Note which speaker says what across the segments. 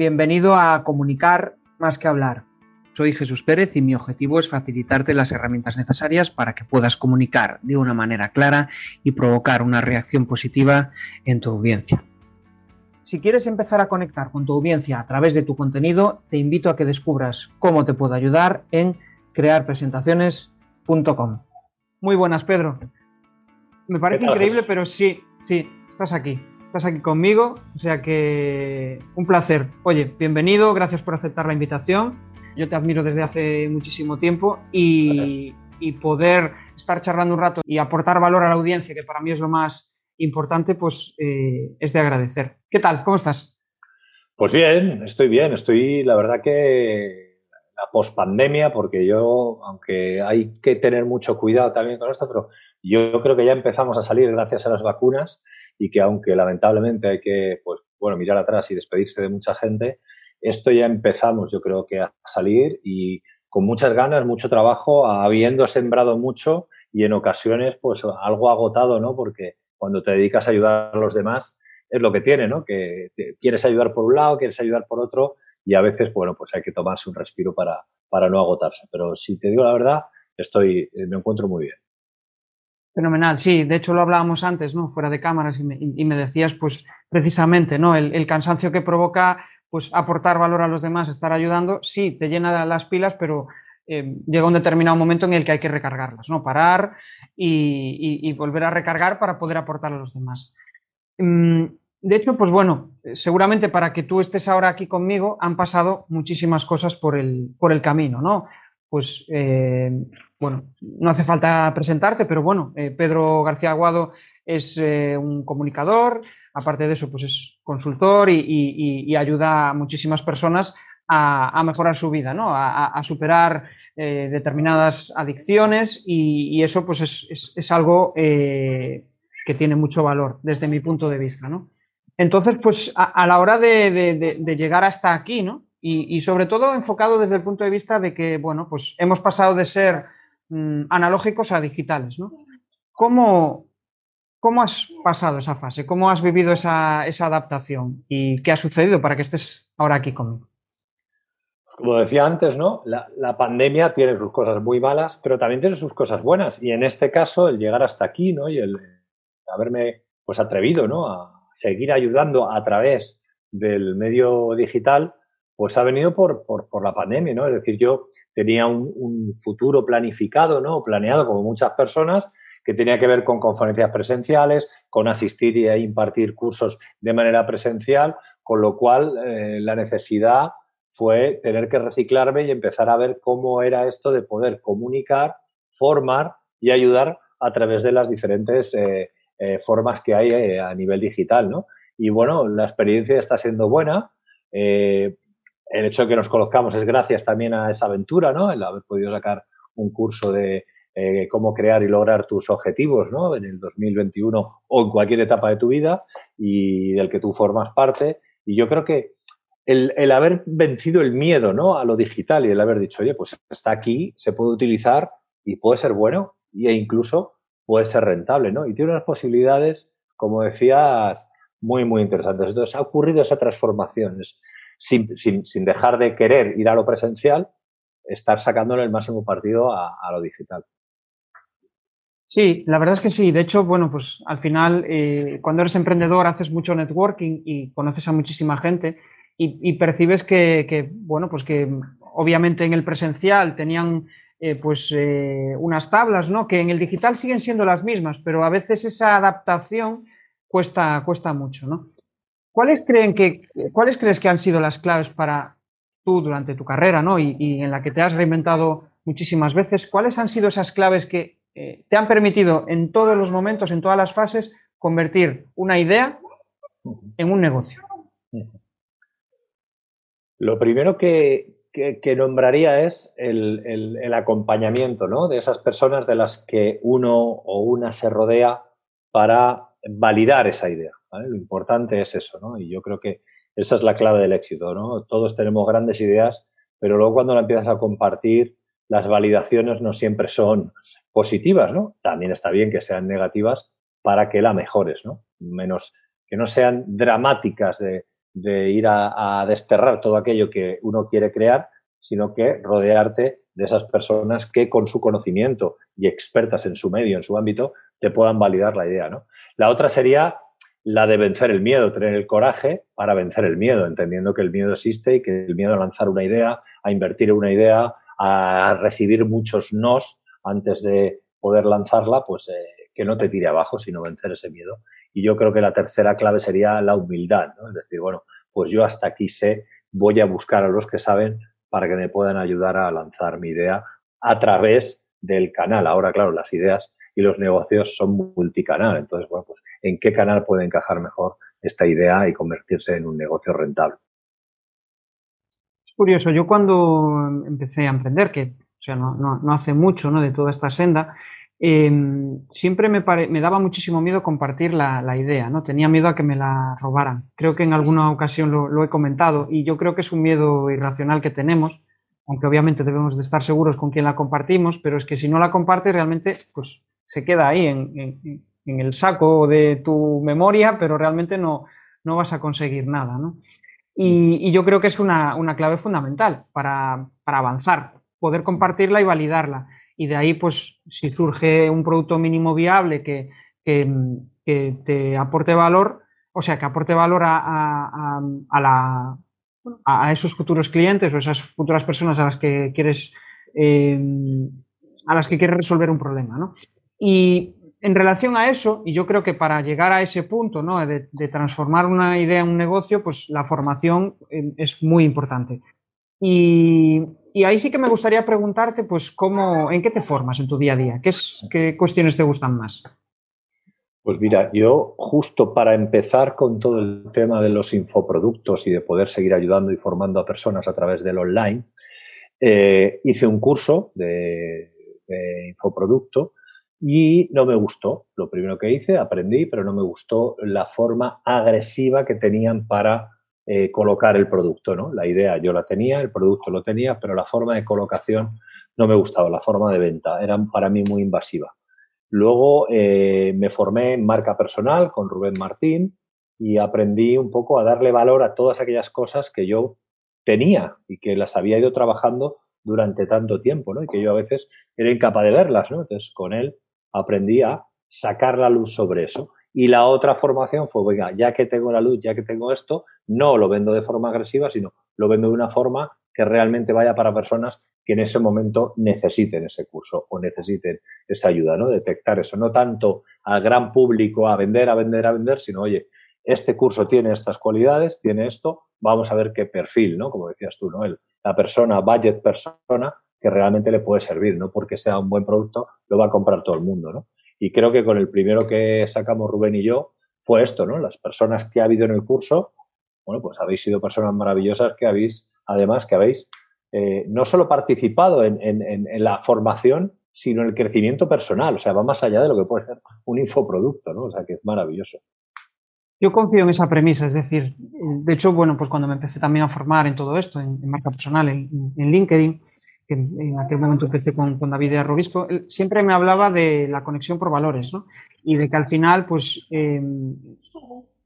Speaker 1: bienvenido a Comunicar más que hablar. Soy Jesús Pérez y mi objetivo es facilitarte las herramientas necesarias para que puedas comunicar de una manera clara y provocar una reacción positiva en tu audiencia. Si quieres empezar a conectar con tu audiencia a través de tu contenido, te invito a que descubras cómo te puedo ayudar en crearpresentaciones.com. Muy buenas, Pedro. Me parece increíble, pero sí, sí, estás aquí. Estás aquí conmigo, o sea que un placer. Oye, bienvenido, gracias por aceptar la invitación. Yo te admiro desde hace muchísimo tiempo y, poder estar charlando un rato y aportar valor a la audiencia, que para mí es lo más importante, pues eh, es de agradecer. ¿Qué tal? ¿Cómo estás?
Speaker 2: Pues bien, estoy bien. Estoy, la verdad que la pospandemia, porque yo, aunque hay que tener mucho cuidado también con esto, pero yo creo que ya empezamos a salir gracias a las vacunas y que aunque lamentablemente hay que, pues, bueno, mirar atrás y despedirse de mucha gente, esto ya empezamos, yo creo que a salir y con muchas ganas, mucho trabajo, habiendo sembrado mucho y en ocasiones, pues, algo agotado, ¿no? Porque cuando te dedicas a ayudar a los demás, es lo que tiene, ¿no? Que quieres ayudar por un lado, quieres ayudar por otro y a veces, bueno, pues hay que tomarse un respiro para, para no agotarse. Pero si te digo la verdad, estoy, me encuentro muy bien.
Speaker 1: Fenomenal, sí, de hecho lo hablábamos antes, ¿no? Fuera de cámaras y me, decías, pues, precisamente, ¿no? El, el, cansancio que provoca, pues, aportar valor a los demás, estar ayudando, sí, te llena las pilas, pero eh, llega un determinado momento en el que hay que recargarlas, ¿no? Parar y, y, y volver a recargar para poder aportar a los demás. Mm, de hecho, pues bueno, seguramente para que tú estés ahora aquí conmigo han pasado muchísimas cosas por el, por el camino, ¿no? Pues, eh, bueno, no hace falta presentarte, pero bueno, eh, Pedro García Aguado es eh, un comunicador, aparte de eso, pues es consultor y, ayuda a muchísimas personas a, mejorar su vida, ¿no? A, superar eh, determinadas adicciones y, eso pues es, algo que tiene mucho valor desde mi punto de vista, ¿no? Entonces, pues a, la hora de, llegar hasta aquí, ¿no? Y, y, sobre todo enfocado desde el punto de vista de que, bueno, pues hemos pasado de ser mmm, analógicos a digitales, ¿no? ¿Cómo, ¿Cómo has pasado esa fase? ¿Cómo has vivido esa, esa adaptación? ¿Y qué ha sucedido para que estés ahora aquí conmigo?
Speaker 2: como decía antes, ¿no? La, la, pandemia tiene sus cosas muy malas, pero también tiene sus cosas buenas. Y en este caso, el llegar hasta aquí, ¿no? Y el haberme pues atrevido, ¿no? A seguir ayudando a través del medio digital, pues ha venido por, por, la pandemia, ¿no? Es decir, yo tenía un, futuro planificado, ¿no? Planeado como muchas personas, que tenía que ver con conferencias presenciales, con asistir y impartir cursos de manera presencial, con lo cual eh, la necesidad fue tener que reciclarme y empezar a ver cómo era esto de poder comunicar, formar y ayudar a través de las diferentes eh, eh, formas que hay a nivel digital, ¿no? Y bueno, la experiencia está siendo buena. Eh, el hecho de que nos conozcamos es gracias también a esa aventura, ¿no? El haber podido sacar un curso de eh, cómo crear y lograr tus objetivos, ¿no? En el 2021 o en cualquier etapa de tu vida y del que tú formas parte. Y yo creo que el, haber vencido el miedo ¿no? a lo digital y el haber dicho, oye, pues está aquí, se puede utilizar y puede ser bueno e incluso puede ser rentable, ¿no? Y tiene unas posibilidades, como decías, muy, muy interesantes. Entonces, ha ocurrido esa transformación, sin, sin, sin dejar de querer ir a lo presencial, estar sacándole el máximo partido a, lo digital.
Speaker 1: Sí, la verdad es que sí. De hecho, bueno, pues al final, eh, cuando eres emprendedor, haces mucho networking y conoces a muchísima gente y, y percibes que, que, bueno, pues que obviamente en el presencial tenían eh, pues eh, unas tablas, ¿no? Que en el digital siguen siendo las mismas, pero a veces esa adaptación cuesta, cuesta mucho, ¿no? ¿Cuáles, creen que, ¿Cuáles crees que han sido las claves para tú durante tu carrera, ¿no? Y, en la que te has reinventado muchísimas veces. ¿Cuáles han sido esas claves que eh, te han permitido en todos los momentos, en todas las fases, convertir una idea en un negocio?
Speaker 2: Lo primero que, que, que nombraría es el, el, el, acompañamiento ¿no? de esas personas de las que uno o una se rodea para validar esa idea. Lo importante es eso, ¿no? Y yo creo que esa es la clave del éxito, ¿no? Todos tenemos grandes ideas, pero luego cuando la empiezas a compartir, las validaciones no siempre son positivas, ¿no? También está bien que sean negativas para que la mejores, ¿no? Menos que no sean dramáticas de, ir a, desterrar todo aquello que uno quiere crear, sino que rodearte de esas personas que con su conocimiento y expertas en su medio, en su ámbito, te puedan validar la idea. ¿no? La otra sería la de vencer el miedo, tener el coraje para vencer el miedo, entendiendo que el miedo existe y que el miedo a lanzar una idea, a invertir en una idea, a recibir muchos nos antes de poder lanzarla, pues eh, que no te tire abajo, sino vencer ese miedo. Y yo creo que la tercera clave sería la humildad. Es decir, bueno, pues yo hasta aquí sé, voy a buscar a los que saben para que me puedan ayudar a lanzar mi idea a través del canal. Ahora, claro, las ideas y los negocios son multicanal. Entonces, bueno, pues en qué canal puede encajar mejor esta idea y convertirse en un negocio rentable.
Speaker 1: Es curioso, yo cuando empecé a emprender, que o sea, no, no, hace mucho ¿no? de toda esta senda, Em, siempre me, me, daba muchísimo miedo compartir la, idea, ¿no? Tenía miedo a que me la robaran. Creo que en alguna ocasión lo, he comentado y yo creo que es un miedo irracional que tenemos, aunque obviamente debemos de estar seguros con quién la compartimos, pero es que si no la compartes realmente pues se queda ahí en, el saco de tu memoria, pero realmente no, no vas a conseguir nada, ¿no? Y, yo creo que es una, clave fundamental para, para avanzar, poder compartirla y validarla y de ahí, pues, si surge un producto mínimo viable que, te aporte valor, o sea, que aporte valor a, la, a, esos futuros clientes o esas futuras personas a las que quieres, em, a las que quieres resolver un problema, ¿no? Y en relación a eso, y yo creo que para llegar a ese punto, ¿no? De, de transformar una idea en un negocio, pues la formación em, es muy importante. Y, ahí sí que me gustaría preguntarte, pues, cómo, ¿en qué te formas en tu día a día? ¿Qué, qué cuestiones te gustan más?
Speaker 2: Pues mira, yo justo para empezar con todo el tema de los infoproductos y de poder seguir ayudando y formando a personas a través del online, eh, hice un curso de, de, infoproducto y no me gustó. Lo primero que hice, aprendí, pero no me gustó la forma agresiva que tenían para eh, colocar el producto, ¿no? La idea yo la tenía, el producto lo tenía, pero la forma de colocación no me gustaba, la forma de venta era para mí muy invasiva. Luego eh, me formé en marca personal con Rubén Martín y aprendí un poco a darle valor a todas aquellas cosas que yo tenía y que las había ido trabajando durante tanto tiempo, ¿no? Y que yo a veces era incapaz de verlas, ¿no? Entonces con él aprendí a sacar la luz sobre eso. Y la otra formación fue, venga, ya que tengo la luz, ya que tengo esto, no lo vendo de forma agresiva, sino lo vendo de una forma que realmente vaya para personas que en ese momento necesiten ese curso o necesiten esa ayuda, ¿no? Detectar eso, no tanto al gran público a vender, a vender, a vender, sino, oye, este curso tiene estas cualidades, tiene esto, vamos a ver qué perfil, ¿no? Como decías tú, ¿no? El, la persona, budget persona, que realmente le puede servir, no porque sea un buen producto, lo va a comprar todo el mundo, ¿no? Y creo que con el primero que sacamos Rubén y yo fue esto, ¿no? Las personas que ha habido en el curso, bueno, pues habéis sido personas maravillosas que habéis, además, que habéis eh, no solo participado en, la formación, sino en el crecimiento personal. O sea, va más allá de lo que puede ser un infoproducto, ¿no? O sea, que es maravilloso.
Speaker 1: Yo confío en esa premisa, es decir, de hecho, bueno, pues cuando me empecé también a formar en todo esto, en, marca personal, en, LinkedIn, que en aquel momento empecé con, David Arrobisco, siempre me hablaba de la conexión por valores, ¿no? Y de que al final, pues, em,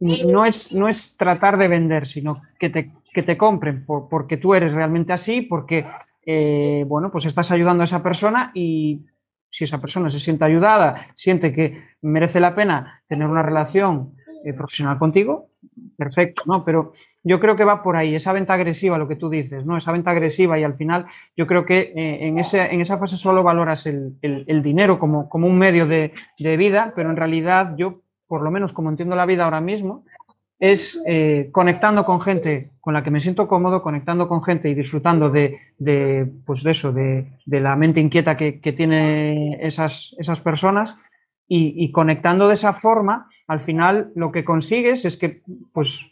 Speaker 1: no, es, no es tratar de vender, sino que te, que te compren porque tú eres realmente así, porque, eh, bueno, pues estás ayudando a esa persona y si esa persona se siente ayudada, siente que merece la pena tener una relación eh, profesional contigo, perfecto, ¿no? Pero yo creo que va por ahí, esa venta agresiva, lo que tú dices, ¿no? Esa venta agresiva y al final yo creo que eh, en, ese, en esa fase solo valoras el, el, dinero como, como, un medio de, de, vida, pero en realidad yo, por lo menos como entiendo la vida ahora mismo, es eh, conectando con gente con la que me siento cómodo, conectando con gente y disfrutando de, de pues de eso, de, la mente inquieta que, que tiene esas, esas personas y, y conectando de esa forma al final lo que consigues es que, pues,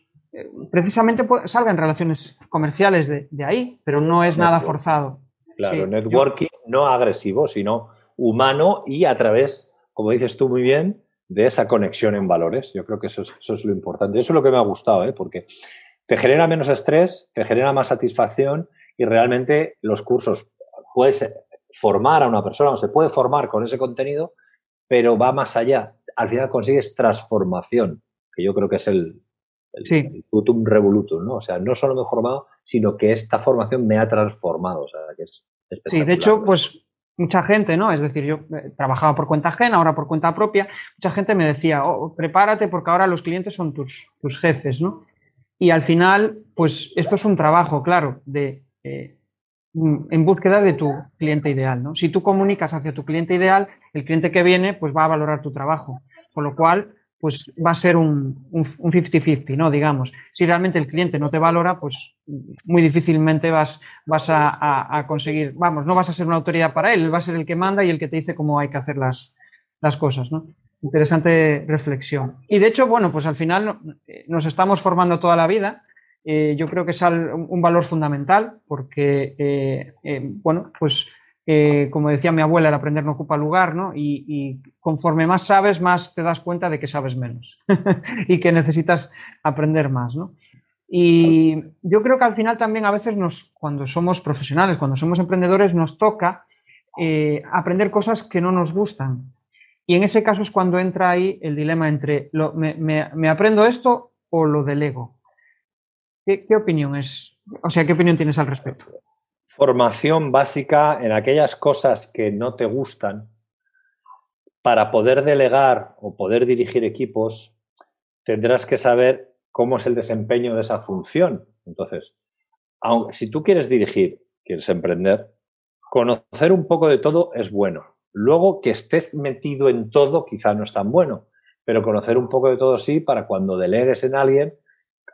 Speaker 1: precisamente salgan relaciones comerciales de, ahí, pero no es nada forzado.
Speaker 2: Claro, networking no agresivo, sino humano y a través, como dices tú muy bien, de esa conexión en valores. Yo creo que eso es, lo importante. Eso es lo que me ha gustado, ¿eh? porque te genera menos estrés, te genera más satisfacción y realmente los cursos puedes formar a una persona o se puede formar con ese contenido, pero va más allá al final consigues transformación, que yo creo que es el, el, sí. revolutum, ¿no? O sea, no solo me he formado, sino que esta formación me ha transformado. O sea, que es
Speaker 1: sí, de hecho, pues mucha gente, ¿no? Es decir, yo eh, trabajaba por cuenta ajena, ahora por cuenta propia, mucha gente me decía, oh, prepárate porque ahora los clientes son tus, tus jefes, ¿no? Y al final, pues esto es un trabajo, claro, de, eh, en búsqueda de tu cliente ideal, ¿no? Si tú comunicas hacia tu cliente ideal, el cliente que viene, pues va a valorar tu trabajo. Con lo cual, pues va a ser un 50-50, ¿no? Digamos. Si realmente el cliente no te valora, pues muy difícilmente vas, a, conseguir, vamos, no vas a ser una autoridad para él, él va a ser el que manda y el que te dice cómo hay que hacer las, las cosas, ¿no? Interesante reflexión. Y de hecho, bueno, pues al final eh, nos estamos formando toda la vida. Eh, yo creo que es un valor fundamental porque, eh, bueno, pues eh, como decía mi abuela, el aprender no ocupa lugar, ¿no? Y, conforme más sabes, más te das cuenta de que sabes menos y que necesitas aprender más, ¿no? Y yo creo que al final también a veces nos, cuando somos profesionales, cuando somos emprendedores, nos toca eh, aprender cosas que no nos gustan. Y en ese caso es cuando entra ahí el dilema entre lo, me, aprendo esto o lo delego. ¿Qué, ¿Qué opinión es? O sea, ¿qué opinión tienes al respecto?
Speaker 2: formación básica en aquellas cosas que no te gustan para poder delegar o poder dirigir equipos, tendrás que saber cómo es el desempeño de esa función. Entonces, si tú quieres dirigir, quieres emprender, conocer un poco de todo es bueno. Luego que estés metido en todo quizá no es tan bueno, pero conocer un poco de todo sí para cuando delegues en alguien,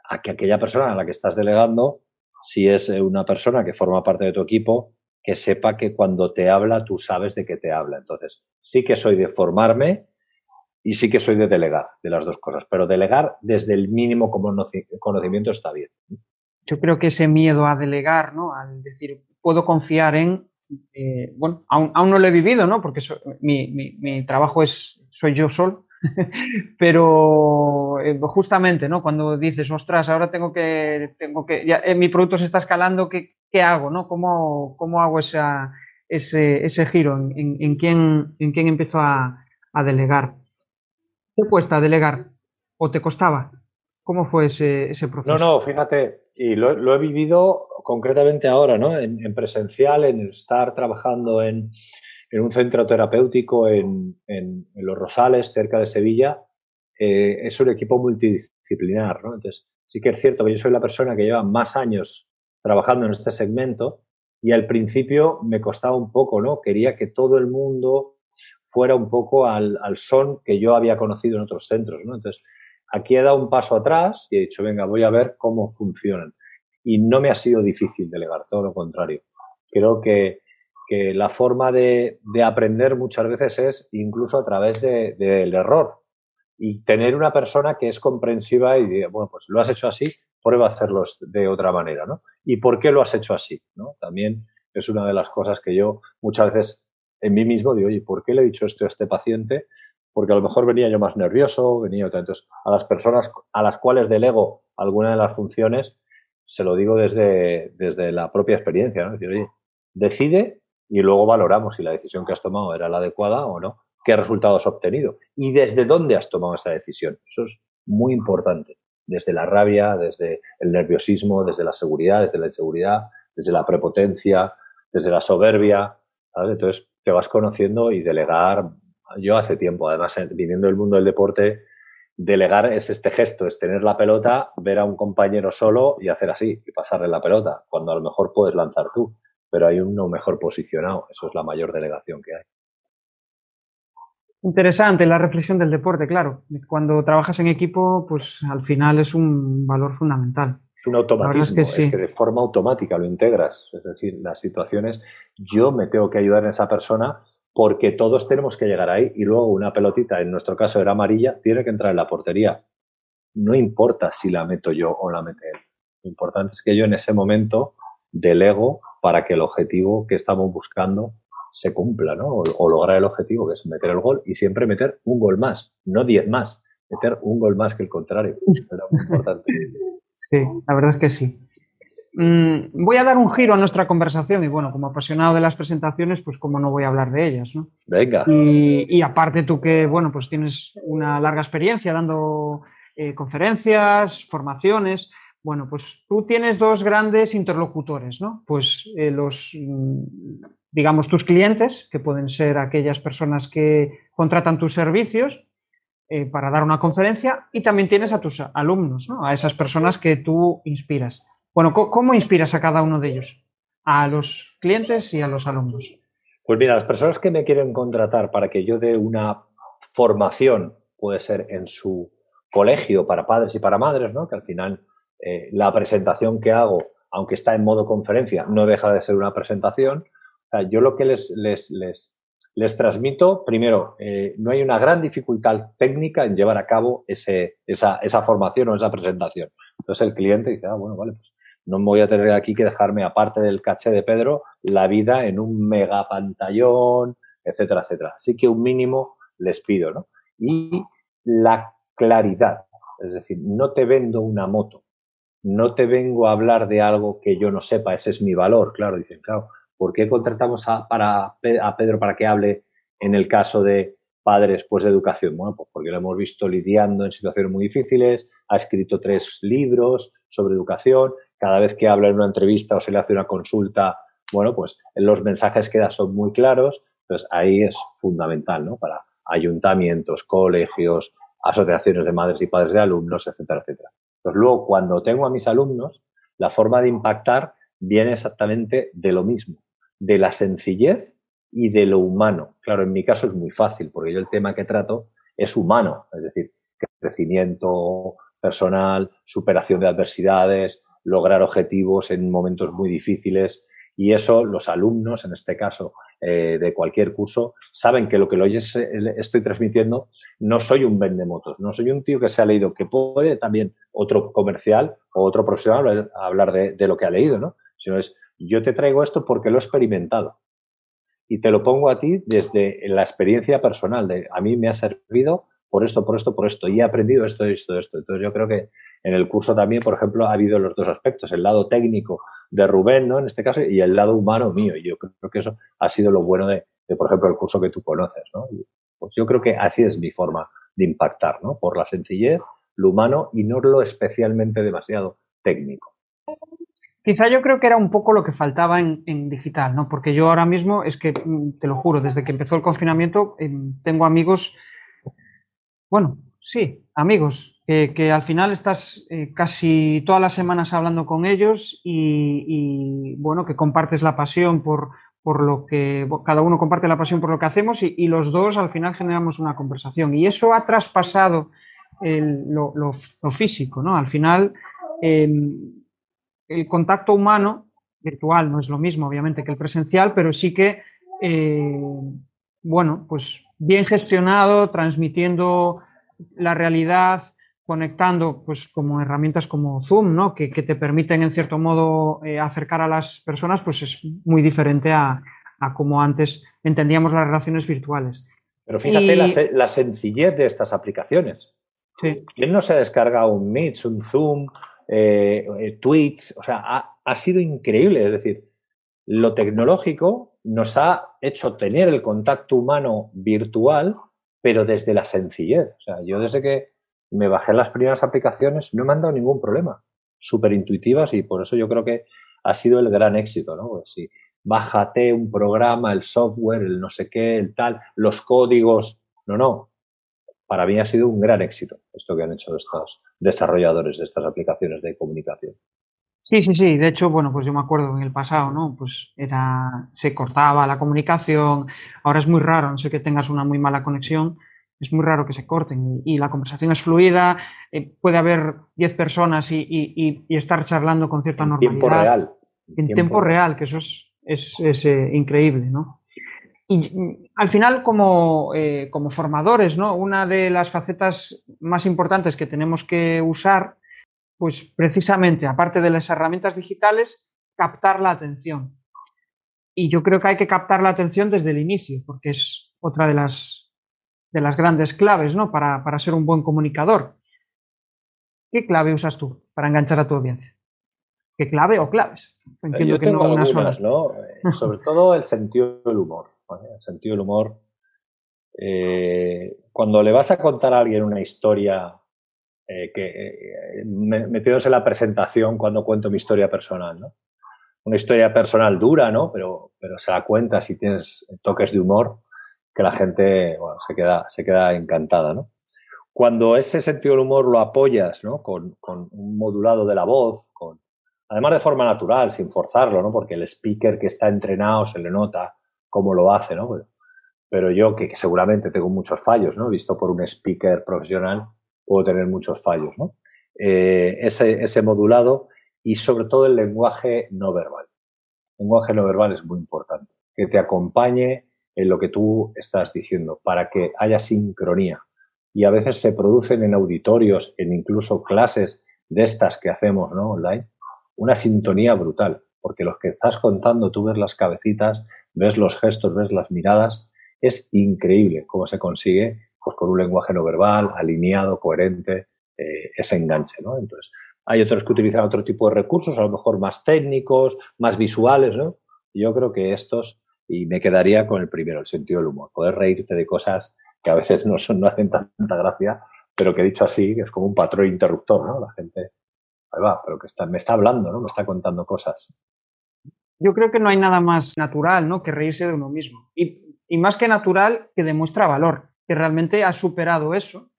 Speaker 2: a que aquella persona a la que estás delegando si es eh, una persona que forma parte de tu equipo, que sepa que cuando te habla tú sabes de qué te habla. Entonces, sí que soy de formarme y sí que soy de delegar, de las dos cosas, pero delegar desde el mínimo conocimiento está bien.
Speaker 1: Yo creo que ese miedo a delegar, ¿no? Al decir, puedo confiar en, eh, bueno, aún, no lo he vivido, ¿no? Porque mi, mi, trabajo es, soy yo solo, Pero eh, justamente, ¿no? Cuando dices, ostras, ahora tengo que, tengo que, ya, eh, mi producto se está escalando, ¿qué, qué hago, no? ¿Cómo, cómo hago esa, ese, ese, giro? ¿En, en, quién, en quién empiezo a, a, delegar? ¿Te cuesta delegar? ¿O te costaba? ¿Cómo fue ese, ese proceso?
Speaker 2: No, no, fíjate, y lo, lo he vivido concretamente ahora, ¿no? en presencial, en estar trabajando en, en un centro terapéutico en, Los Rosales, cerca de Sevilla, eh, es un equipo multidisciplinar, ¿no? Entonces, sí que es cierto que yo soy la persona que lleva más años trabajando en este segmento y al principio me costaba un poco, ¿no? Quería que todo el mundo fuera un poco al, son que yo había conocido en otros centros, ¿no? Entonces, aquí he dado un paso atrás y he dicho, venga, voy a ver cómo funcionan. Y no me ha sido difícil delegar, todo lo contrario. Creo que que la forma de, aprender muchas veces es incluso a través del error. Y tener una persona que es comprensiva y diga, bueno, pues lo has hecho así, prueba a hacerlo de otra manera, ¿no? ¿Y por qué lo has hecho así? ¿no? También es una de las cosas que yo muchas veces en mí mismo digo, oye, ¿por qué le he dicho esto a este paciente? Porque a lo mejor venía yo más nervioso, venía otra. Entonces, a las personas a las cuales delego alguna de las funciones, se lo digo desde, desde la propia experiencia, ¿no? Decir, oye, decide y luego valoramos si la decisión que has tomado era la adecuada o no, qué resultados has obtenido y desde dónde has tomado esa decisión. Eso es muy importante, desde la rabia, desde el nerviosismo, desde la seguridad, desde la inseguridad, desde la prepotencia, desde la soberbia. Entonces te vas conociendo y delegar. Yo hace tiempo, además, viniendo del mundo del deporte, delegar es este gesto, es tener la pelota, ver a un compañero solo y hacer así y pasarle la pelota, cuando a lo mejor puedes lanzar tú pero hay uno mejor posicionado. Eso es la mayor delegación que hay.
Speaker 1: Interesante la reflexión del deporte, claro. Cuando trabajas en equipo, pues al final es un valor fundamental.
Speaker 2: Es un automatismo, es que, de forma automática lo integras. Es decir, las situaciones, yo me tengo que ayudar en esa persona porque todos tenemos que llegar ahí y luego una pelotita, en nuestro caso era amarilla, tiene que entrar en la portería. No importa si la meto yo o la mete él. Lo importante es que yo en ese momento delego para que el objetivo que estamos buscando se cumpla, ¿no? O, lograr el objetivo, que es meter el gol y siempre meter un gol más, no diez más, meter un gol más que el contrario. Era muy importante.
Speaker 1: Sí, la verdad es que sí. Mm, voy a dar un giro a nuestra conversación y bueno, como apasionado de las presentaciones, pues como no voy a hablar de ellas, ¿no?
Speaker 2: Venga.
Speaker 1: Y, y aparte tú que, bueno, pues tienes una larga experiencia dando eh, conferencias, formaciones. Bueno, pues tú tienes dos grandes interlocutores, ¿no? Pues eh, los, mm, digamos, tus clientes, que pueden ser aquellas personas que contratan tus servicios eh, para dar una conferencia, y también tienes a tus alumnos, ¿no? A esas personas que tú inspiras. Bueno, ¿cómo inspiras a cada uno de ellos? A los clientes y a los alumnos.
Speaker 2: Pues mira, las personas que me quieren contratar para que yo dé una formación, puede ser en su colegio para padres y para madres, ¿no? Que al final eh, la presentación que hago, aunque está en modo conferencia, no deja de ser una presentación. yo lo que les, les, les, les transmito, primero, eh, no hay una gran dificultad técnica en llevar a cabo ese, esa, esa, formación o esa presentación. Entonces el cliente dice, ah, bueno, vale, pues no me voy a tener aquí que dejarme, aparte del caché de Pedro, la vida en un mega pantallón, etcétera, etcétera. Así que un mínimo les pido, ¿no? Y la claridad, es decir, no te vendo una moto, no te vengo a hablar de algo que yo no sepa, ese es mi valor, claro, dicen, claro, ¿por qué contratamos a, para, a Pedro para que hable en el caso de padres pues de educación? Bueno, pues porque lo hemos visto lidiando en situaciones muy difíciles, ha escrito tres libros sobre educación, cada vez que habla en una entrevista o se le hace una consulta, bueno, pues los mensajes que da son muy claros, entonces ahí es fundamental, ¿no? Para ayuntamientos, colegios, asociaciones de madres y padres de alumnos, etcétera, etcétera. Luego, cuando tengo a mis alumnos, la forma de impactar viene exactamente de lo mismo, de la sencillez y de lo humano. Claro, en mi caso es muy fácil, porque yo el tema que trato es humano, es decir, crecimiento personal, superación de adversidades, lograr objetivos en momentos muy difíciles. Y eso los alumnos, en este caso eh, de cualquier curso, saben que lo que lo estoy transmitiendo no soy un vendemotos, no soy un tío que se ha leído, que puede también otro comercial o otro profesional hablar de, de lo que ha leído, ¿no? Sino es, yo te traigo esto porque lo he experimentado y te lo pongo a ti desde la experiencia personal de a mí me ha servido por esto, por esto, por esto, y he aprendido esto, esto, esto. Entonces yo creo que en el curso también, por ejemplo, ha habido los dos aspectos, el lado técnico de Rubén, ¿no? En este caso, y el lado humano mío. Y yo creo que eso ha sido lo bueno de, por ejemplo, el curso que tú conoces, ¿no? pues yo creo que así es mi forma de impactar, ¿no? Por la sencillez, lo humano y no lo especialmente demasiado técnico.
Speaker 1: Quizá yo creo que era un poco lo que faltaba en, digital, ¿no? Porque yo ahora mismo, es que, mm, te lo juro, desde que empezó el confinamiento, em, tengo amigos bueno, sí, amigos, que, al final estás eh, casi todas las semanas hablando con ellos y, bueno, que compartes la pasión por, por, lo que cada uno comparte la pasión por lo que hacemos y, los dos al final generamos una conversación. Y eso ha traspasado lo, físico, ¿no? Al final, el contacto humano virtual no es lo mismo, obviamente, que el presencial, pero sí que, eh, bueno, pues bien gestionado, transmitiendo la realidad, conectando pues como herramientas como Zoom, ¿no? que, te permiten en cierto modo eh, acercar a las personas, pues es muy diferente a, como antes entendíamos las relaciones virtuales.
Speaker 2: Pero fíjate la, sencillez de estas aplicaciones. Sí. ¿Quién no se descarga un Meet, un Zoom, eh, eh, tweets? O sea, ha, ha sido increíble. Es decir, lo tecnológico nos ha hecho tener el contacto humano virtual, pero desde la sencillez. O sea, yo desde que me bajé las primeras aplicaciones no me han dado ningún problema. Súper intuitivas y por eso yo creo que ha sido el gran éxito, ¿no? Pues si bájate un programa, el software, el no sé qué, el tal, los códigos. No, no. Para mí ha sido un gran éxito esto que han hecho estos desarrolladores de estas aplicaciones de comunicación.
Speaker 1: Sí, sí, sí. De hecho, bueno, pues yo me acuerdo en el pasado, ¿no? Pues era, se cortaba la comunicación. Ahora es muy raro, no sé que tengas una muy mala conexión, es muy raro que se corten y, la conversación es fluida. Eh, puede haber 10 personas y, estar charlando con cierta normalidad.
Speaker 2: En tiempo real.
Speaker 1: En tiempo, real, que eso es, es, eh, increíble, ¿no? Y mm, al final, como, eh, como formadores, ¿no? Una de las facetas más importantes que tenemos que usar pues precisamente, aparte de las herramientas digitales, captar la atención. Y yo creo que hay que captar la atención desde el inicio, porque es otra de las, de las grandes claves ¿no? para, ser un buen comunicador. ¿Qué clave usas tú para enganchar a tu audiencia? ¿Qué clave o claves?
Speaker 2: Entiendo que no algunas, ¿no? Eh, sobre todo el sentido del humor. El sentido del humor. Eh, cuando le vas a contar a alguien una historia eh, que, metiéndose en la presentación cuando cuento mi historia personal, ¿no? Una historia personal dura, ¿no? Pero, pero se la cuenta si tienes toques de humor que la gente se, queda, se queda encantada, ¿no? Cuando ese sentido del humor lo apoyas ¿no? con, con un modulado de la voz, con, además de forma natural, sin forzarlo, ¿no? porque el speaker que está entrenado se le nota cómo lo hace, ¿no? pero yo, que, seguramente tengo muchos fallos, ¿no? visto por un speaker profesional, puedo tener muchos fallos. Eh, ese, ese modulado y sobre todo el lenguaje no verbal. El lenguaje no verbal es muy importante, que te acompañe en lo que tú estás diciendo, para que haya sincronía y a veces se producen en auditorios, en incluso clases de estas que hacemos ¿no? online, una sintonía brutal, porque los que estás contando, tú ves las cabecitas, ves los gestos, ves las miradas, es increíble cómo se consigue pues, con un lenguaje no verbal, alineado, coherente, eh, ese enganche. ¿no? Entonces, hay otros que utilizan otro tipo de recursos, a lo mejor más técnicos, más visuales, ¿no? yo creo que estos, y me quedaría con el primero, el sentido del humor, poder reírte de cosas que a veces no, son, no hacen tanta gracia, pero que dicho así es como un patrón interruptor, ¿no? La gente, ahí va, pero que me está hablando, ¿no? Me está contando cosas.
Speaker 1: Yo creo que no hay nada más natural, ¿no? Que reírse de uno mismo. Y, y más que natural, que demuestra valor, que realmente has superado eso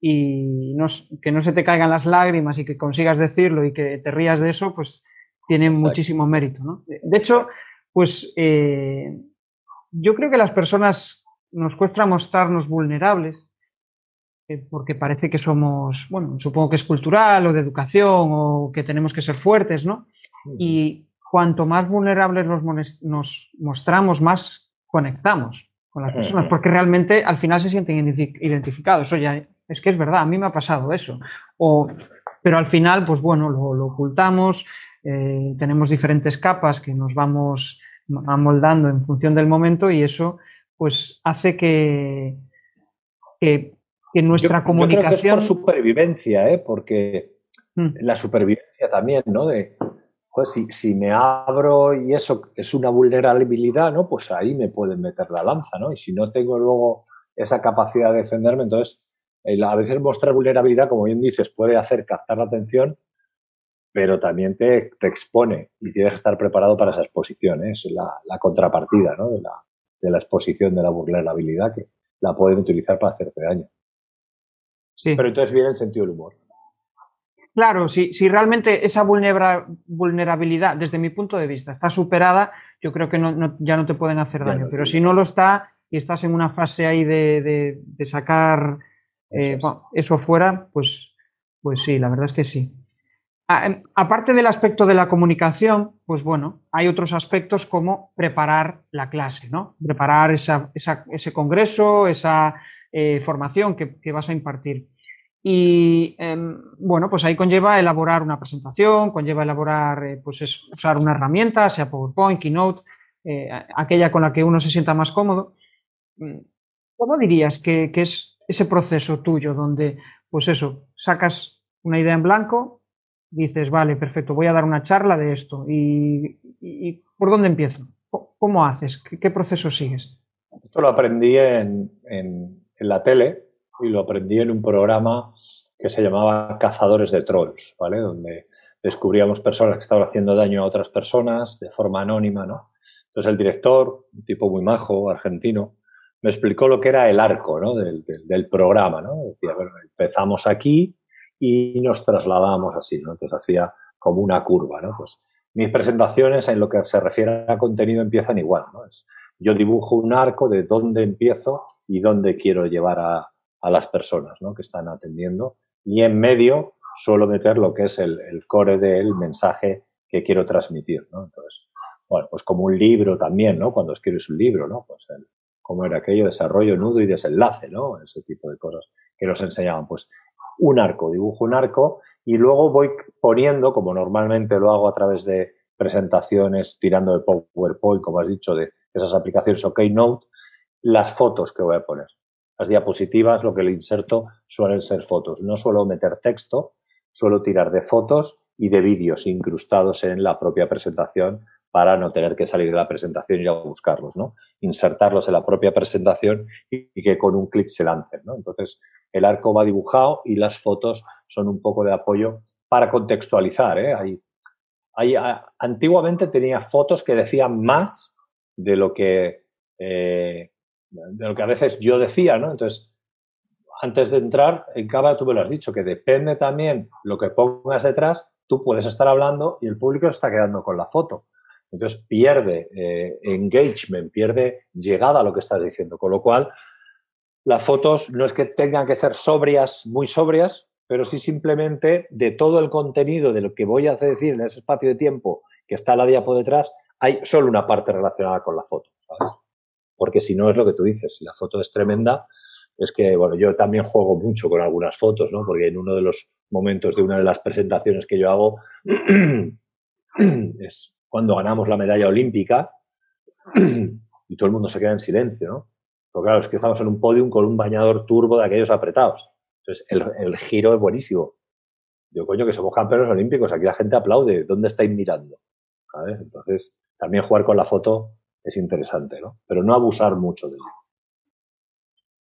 Speaker 1: y no, que no se te caigan las lágrimas y que consigas decirlo y que te rías de eso, pues tiene muchísimo mérito, ¿no? De hecho, pues eh, yo creo que las personas nos cuesta mostrarnos vulnerables, eh, porque parece que somos, bueno, supongo que es cultural o de educación o que tenemos que ser fuertes, ¿no? Y cuanto más vulnerables nos, mostramos, más conectamos con las personas, porque realmente al final se sienten identificados. Oye, es que es verdad, a mí me ha pasado eso. O, pero al final, pues bueno, lo, ocultamos, eh, tenemos diferentes capas que nos vamos amoldando en función del momento y eso pues hace que, que, nuestra comunicación...
Speaker 2: Yo creo que es por supervivencia, ¿eh? porque mm. la supervivencia también, ¿no? De, pues si, si, me abro y eso es una vulnerabilidad, ¿no? Pues ahí me pueden meter la lanza, ¿no? Y si no tengo luego esa capacidad de defenderme, entonces a veces mostrar vulnerabilidad, como bien dices, puede hacer captar la atención, pero también te, te expone y tienes que estar preparado para esa exposición, ¿eh? es la, la contrapartida, ¿no? De la, de la exposición de la vulnerabilidad que la pueden utilizar para hacerte daño. Sí. Pero entonces viene el sentido del humor.
Speaker 1: Claro, si, si realmente esa vulnerabilidad, desde mi punto de vista, está superada, yo creo que ya no te pueden hacer daño. Pero si no lo está y estás en una fase ahí de, sacar eh, eso fuera, pues, pues sí, la verdad es que sí. Aparte del aspecto de la comunicación, pues bueno, hay otros aspectos como preparar la clase, ¿no? Preparar ese congreso, esa eh, formación que, vas a impartir. Y em, bueno, pues ahí conlleva elaborar una presentación, conlleva elaborar, eh, pues es usar una herramienta, sea PowerPoint, Keynote, eh, aquella con la que uno se sienta más cómodo. Mm, ¿Cómo dirías que, que es ese proceso tuyo donde, pues eso, sacas una idea en blanco, dices, vale, perfecto, voy a dar una charla de esto. ¿Y, por dónde empiezo? ¿Cómo haces? ¿Qué, proceso sigues?
Speaker 2: Esto lo aprendí en, la tele y lo aprendí en un programa que se llamaba Cazadores de Trolls, ¿vale? Donde descubríamos personas que estaban haciendo daño a otras personas de forma anónima, ¿no? Entonces el director, un tipo muy majo, argentino, me explicó lo que era el arco ¿no? del, del programa, ¿no? Decía, empezamos aquí, y nos trasladamos así, ¿no? Entonces hacía como una curva, ¿no? Pues mis presentaciones en lo que se refiere a contenido empiezan igual, ¿no? yo dibujo un arco de dónde empiezo y dónde quiero llevar a, a las personas, ¿no? Que están atendiendo y en medio suelo meter lo que es el, core del mensaje que quiero transmitir, ¿no? Entonces, bueno, pues como un libro también, ¿no? Cuando escribes un libro, ¿no? Pues el, como era aquello, desarrollo, nudo y desenlace, ¿no? Ese tipo de cosas que nos enseñaban. Pues un arco, dibujo un arco y luego voy poniendo, como normalmente lo hago a través de presentaciones, tirando de PowerPoint, como has dicho, de esas aplicaciones o Keynote, las fotos que voy a poner. Las diapositivas, lo que le inserto, suelen ser fotos. No suelo meter texto, suelo tirar de fotos y de vídeos incrustados en la propia presentación para no tener que salir de la presentación y ir a buscarlos, ¿no? Insertarlos en la propia presentación y, que con un clic se lancen, ¿no? Entonces, el arco va dibujado y las fotos son un poco de apoyo para contextualizar. ¿eh? Hay, hay, antiguamente tenía fotos que decían más de lo que, eh, de lo que a veces yo decía, ¿no? Entonces, antes de entrar en cámara, tú me lo has dicho, que depende también lo que pongas detrás, tú puedes estar hablando y el público está quedando con la foto. Entonces pierde eh, engagement, pierde llegada a lo que estás diciendo. Con lo cual, las fotos no es que tengan que ser sobrias, muy sobrias, pero sí simplemente de todo el contenido de lo que voy a decir en ese espacio de tiempo que está la diapo detrás, hay solo una parte relacionada con la foto. Porque si no es lo que tú dices, si la foto es tremenda, es que, bueno, yo también juego mucho con algunas fotos, ¿no? Porque en uno de los momentos de una de las presentaciones que yo hago es cuando ganamos la medalla olímpica y todo el mundo se queda en silencio, ¿no? Porque claro, es que estamos en un podium con un bañador turbo de aquellos apretados. Entonces, el, giro es buenísimo. Yo, coño, que somos campeones olímpicos, aquí la gente aplaude, ¿dónde estáis mirando? Entonces, también jugar con la foto es interesante, ¿no? Pero no abusar mucho de ello.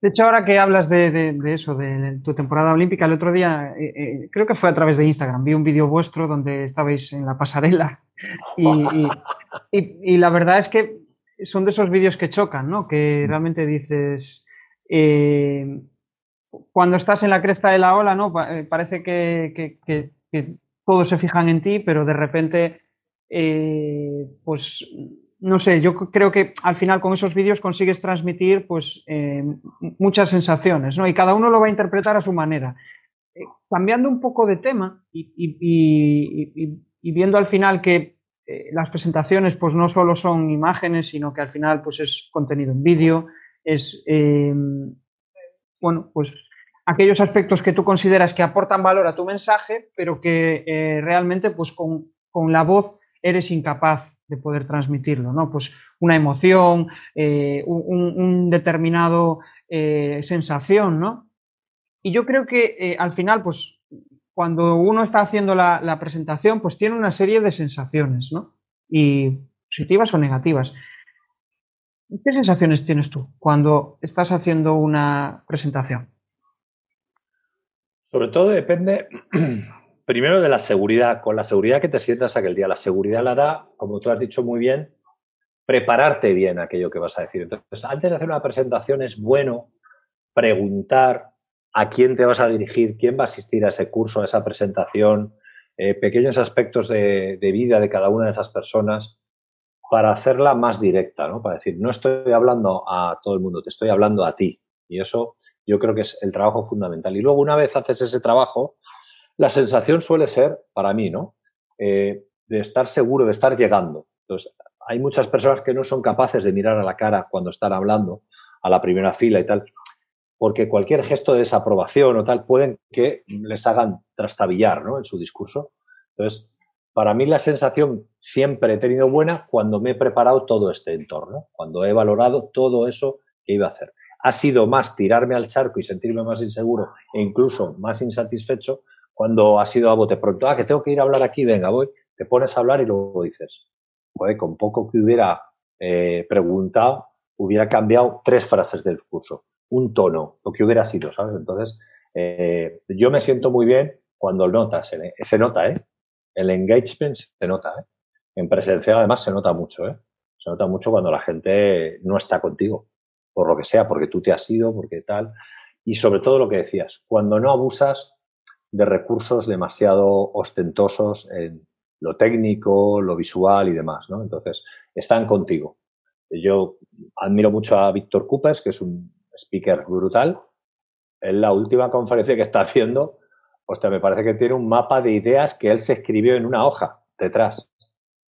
Speaker 1: De hecho, ahora que hablas de, eso, de tu temporada olímpica, el otro día, eh, eh, creo que fue a través de Instagram, vi un vídeo vuestro donde estabais en la pasarela y, la verdad es que son de esos vídeos que chocan, ¿no? Que realmente dices, eh, cuando estás en la cresta de la ola, ¿no? parece que, todos se fijan en ti, pero de repente, pues no sé, yo creo que al final con esos vídeos consigues transmitir pues eh, muchas sensaciones, ¿no? Y cada uno lo va a interpretar a su manera. Eh, cambiando un poco de tema y, viendo al final que eh, las presentaciones pues no solo son imágenes, sino que al final pues es contenido en vídeo, es, bueno, pues aquellos aspectos que tú consideras que aportan valor a tu mensaje, pero que realmente pues con, con la voz eres incapaz de poder transmitirlo, ¿no? Pues una emoción, eh, un, determinado eh, sensación, ¿no? Y yo creo que eh, al final, pues cuando uno está haciendo la, presentación, pues tiene una serie de sensaciones, ¿no? Y positivas o negativas. ¿Qué sensaciones tienes tú cuando estás haciendo una presentación?
Speaker 2: Sobre todo depende primero de la seguridad, con la seguridad que te sientas aquel día. La seguridad la da, como tú has dicho muy bien, prepararte bien aquello que vas a decir. Entonces, antes de hacer una presentación es bueno preguntar a quién te vas a dirigir, quién va a asistir a ese curso, a esa presentación, eh, pequeños aspectos de, vida de cada una de esas personas para hacerla más directa, ¿no? Para decir, no estoy hablando a todo el mundo, te estoy hablando a ti. Y eso yo creo que es el trabajo fundamental. Y luego, una vez haces ese trabajo, la sensación suele ser, para mí, ¿no? Eh, de estar seguro, de estar llegando. Entonces, hay muchas personas que no son capaces de mirar a la cara cuando están hablando a la primera fila y tal, porque cualquier gesto de desaprobación o tal pueden que les hagan trastabillar ¿no? en su discurso. Entonces, para mí la sensación siempre he tenido buena cuando me he preparado todo este entorno, cuando he valorado todo eso que iba a hacer. Ha sido más tirarme al charco y sentirme más inseguro e incluso más insatisfecho cuando has ido a bote pronto, ah, que tengo que ir a hablar aquí, venga, voy, te pones a hablar y luego dices, joder, con poco que hubiera eh, preguntado, hubiera cambiado tres frases del discurso, un tono, lo que hubiera sido, ¿sabes? Entonces, eh, yo me siento muy bien cuando notas, se, nota, ¿eh? El engagement se nota, ¿eh? En presencia además se nota mucho, ¿eh? Se nota mucho cuando la gente no está contigo, por lo que sea, porque tú te has ido, porque tal. Y sobre todo lo que decías, cuando no abusas de recursos demasiado ostentosos en lo técnico, lo visual y demás, ¿no? Entonces, están contigo. Yo admiro mucho a Víctor Coopers, que es un speaker brutal. En la última conferencia que está haciendo, hostia, me parece que tiene un mapa de ideas que él se escribió en una hoja detrás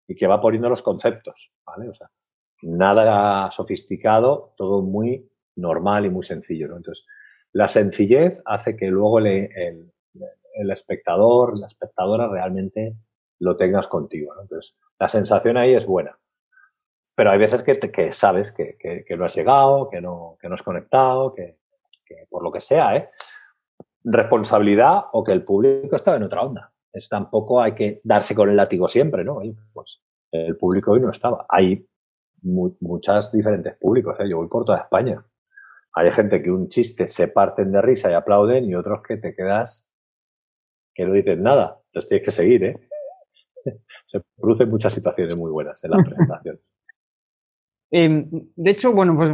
Speaker 2: y que va poniendo los conceptos, ¿vale? O sea, nada sofisticado, todo muy normal y muy sencillo. Entonces, la sencillez hace que luego el, el espectador, la espectadora realmente lo tengas contigo. Entonces, la sensación ahí es buena. Pero hay veces que, que sabes que, que, no has llegado, que no, que no has conectado, que, por lo que sea, ¿eh? responsabilidad o que el público estaba en otra onda. Es, tampoco hay que darse con el látigo siempre, ¿no? Pues el público hoy no estaba. Hay muchas diferentes públicos, ¿eh? yo voy por toda España. Hay gente que un chiste se parten de risa y aplauden y otros que te quedas que no dices nada, entonces tienes que seguir, ¿eh? Se producen muchas situaciones muy buenas en la presentación.
Speaker 1: Em, de hecho, bueno, pues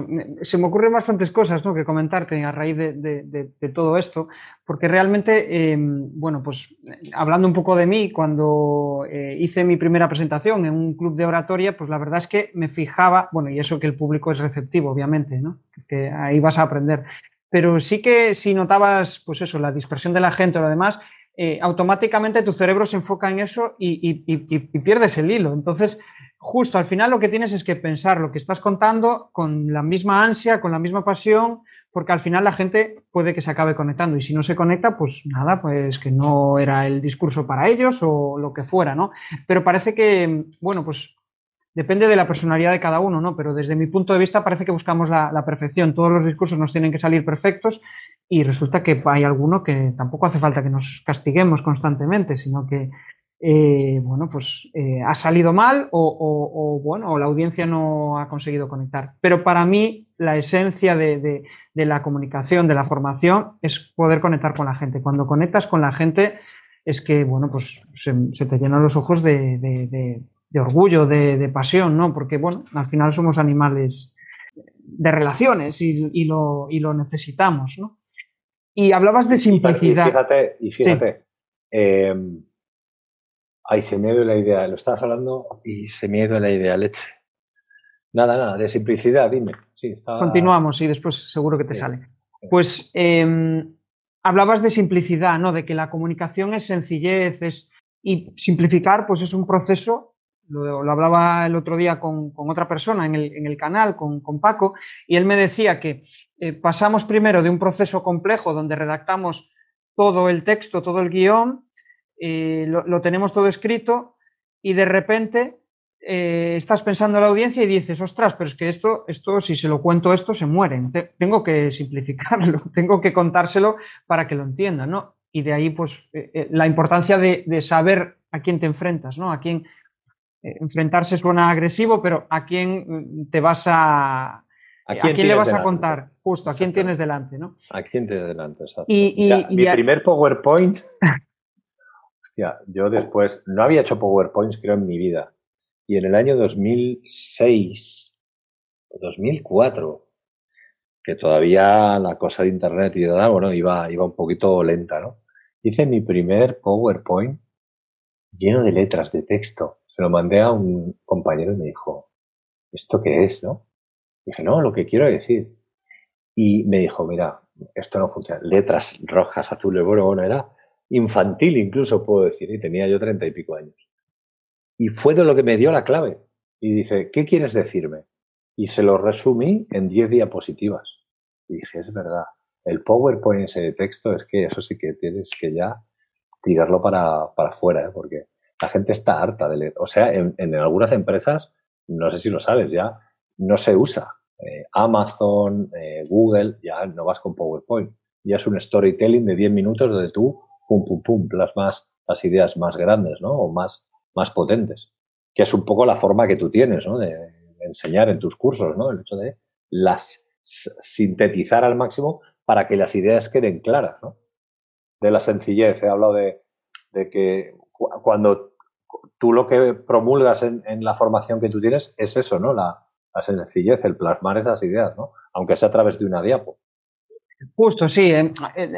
Speaker 1: se me ocurren bastantes cosas ¿no? que comentarte a raíz de, todo esto, porque realmente, em, bueno, pues hablando un poco de mí, cuando eh, hice mi primera presentación en un club de oratoria, pues la verdad es que me fijaba, bueno, y eso que el público es receptivo, obviamente, ¿no? que ahí vas a aprender, pero sí que si notabas, pues eso, la dispersión de la gente o lo demás, eh, automáticamente tu cerebro se enfoca en eso y, y pierdes el hilo. Entonces, justo al final lo que tienes es que pensar lo que estás contando con la misma ansia, con la misma pasión, porque al final la gente puede que se acabe conectando y si no se conecta, pues nada, pues que no era el discurso para ellos o lo que fuera, ¿no? Pero parece que, bueno, pues depende de la personalidad de cada uno, ¿no? Pero desde mi punto de vista parece que buscamos la, perfección. Todos los discursos nos tienen que salir perfectos y resulta que hay alguno que tampoco hace falta que nos castiguemos constantemente, sino que eh, bueno, pues eh, ha salido mal o, bueno, la audiencia no ha conseguido conectar. Pero para mí la esencia de, la comunicación, de la formación, es poder conectar con la gente. Cuando conectas con la gente es que, bueno, pues se, te llenan los ojos de, orgullo, de, pasión, ¿no? Porque, bueno, al final somos animales de relaciones y, lo, necesitamos, ¿no? Y hablabas de simplicidad.
Speaker 2: Y fíjate, y fíjate. Eh, Ay, se me ha ido la idea. Lo estabas hablando y se me ha ido la idea, leche. Nada, nada, de simplicidad, dime. Sí,
Speaker 1: Continuamos y después seguro que te sale. Pues em, hablabas de simplicidad, ¿no? De que la comunicación es sencillez, es, y simplificar, pues es un proceso. Lo, hablaba el otro día con, otra persona en el, canal, con, Paco, y él me decía que eh, pasamos primero de un proceso complejo donde redactamos todo el texto, todo el guion, eh, lo, tenemos todo escrito y de repente eh, estás pensando en la audiencia y dices, ostras, pero es que esto, esto, si se lo cuento esto, se mueren. tengo que simplificarlo, tengo que contárselo para que lo entiendan, ¿no? Y de ahí, pues, la importancia de, saber a quién te enfrentas, ¿no? A quién enfrentarse suena agresivo, pero a quién mm, te vas a, ¿A quién, le vas a contar? Justo, ¿a quién tienes delante? ¿no?
Speaker 2: ¿A quién tienes delante? Exacto. Y, mi primer PowerPoint yo después no había hecho PowerPoints, creo, en mi vida. Y en el año 2006 o 2004, que todavía la cosa de Internet y de bueno, iba, iba un poquito lenta, ¿no? Hice mi primer PowerPoint lleno de letras, de texto. Se lo mandé a un compañero y me dijo, ¿esto qué es, no? dije, no, lo que quiero decir. Y me dijo, mira, esto no funciona. Letras rojas, azules, bueno, bueno, era infantil incluso puedo decir, y tenía yo treinta y pico años. Y fue de lo que me dio la clave. Y dice, ¿qué quieres decirme? Y se lo resumí en diez diapositivas. Y dije, es verdad, el PowerPoint ese de texto es que eso sí que tienes que ya tirarlo para, para afuera, ¿eh? porque la gente está harta de leer. O sea, en, algunas empresas, no sé si lo sabes ya, no se usa. Eh, Amazon, eh, Google, ya no vas con PowerPoint. Ya es un storytelling de 10 minutos donde tú pum, pum, pum, plasmas las ideas más grandes, ¿no? O más, más potentes. Que es un poco la forma que tú tienes, ¿no? De, enseñar en tus cursos, ¿no? El hecho de las sintetizar al máximo para que las ideas queden claras, ¿no? De la sencillez. He hablado de, de que cuando tú lo que promulgas en, la formación que tú tienes es eso, ¿no? La, sencillez, el plasmar esas ideas, ¿no? Aunque sea a través de una diapo.
Speaker 1: Justo, sí.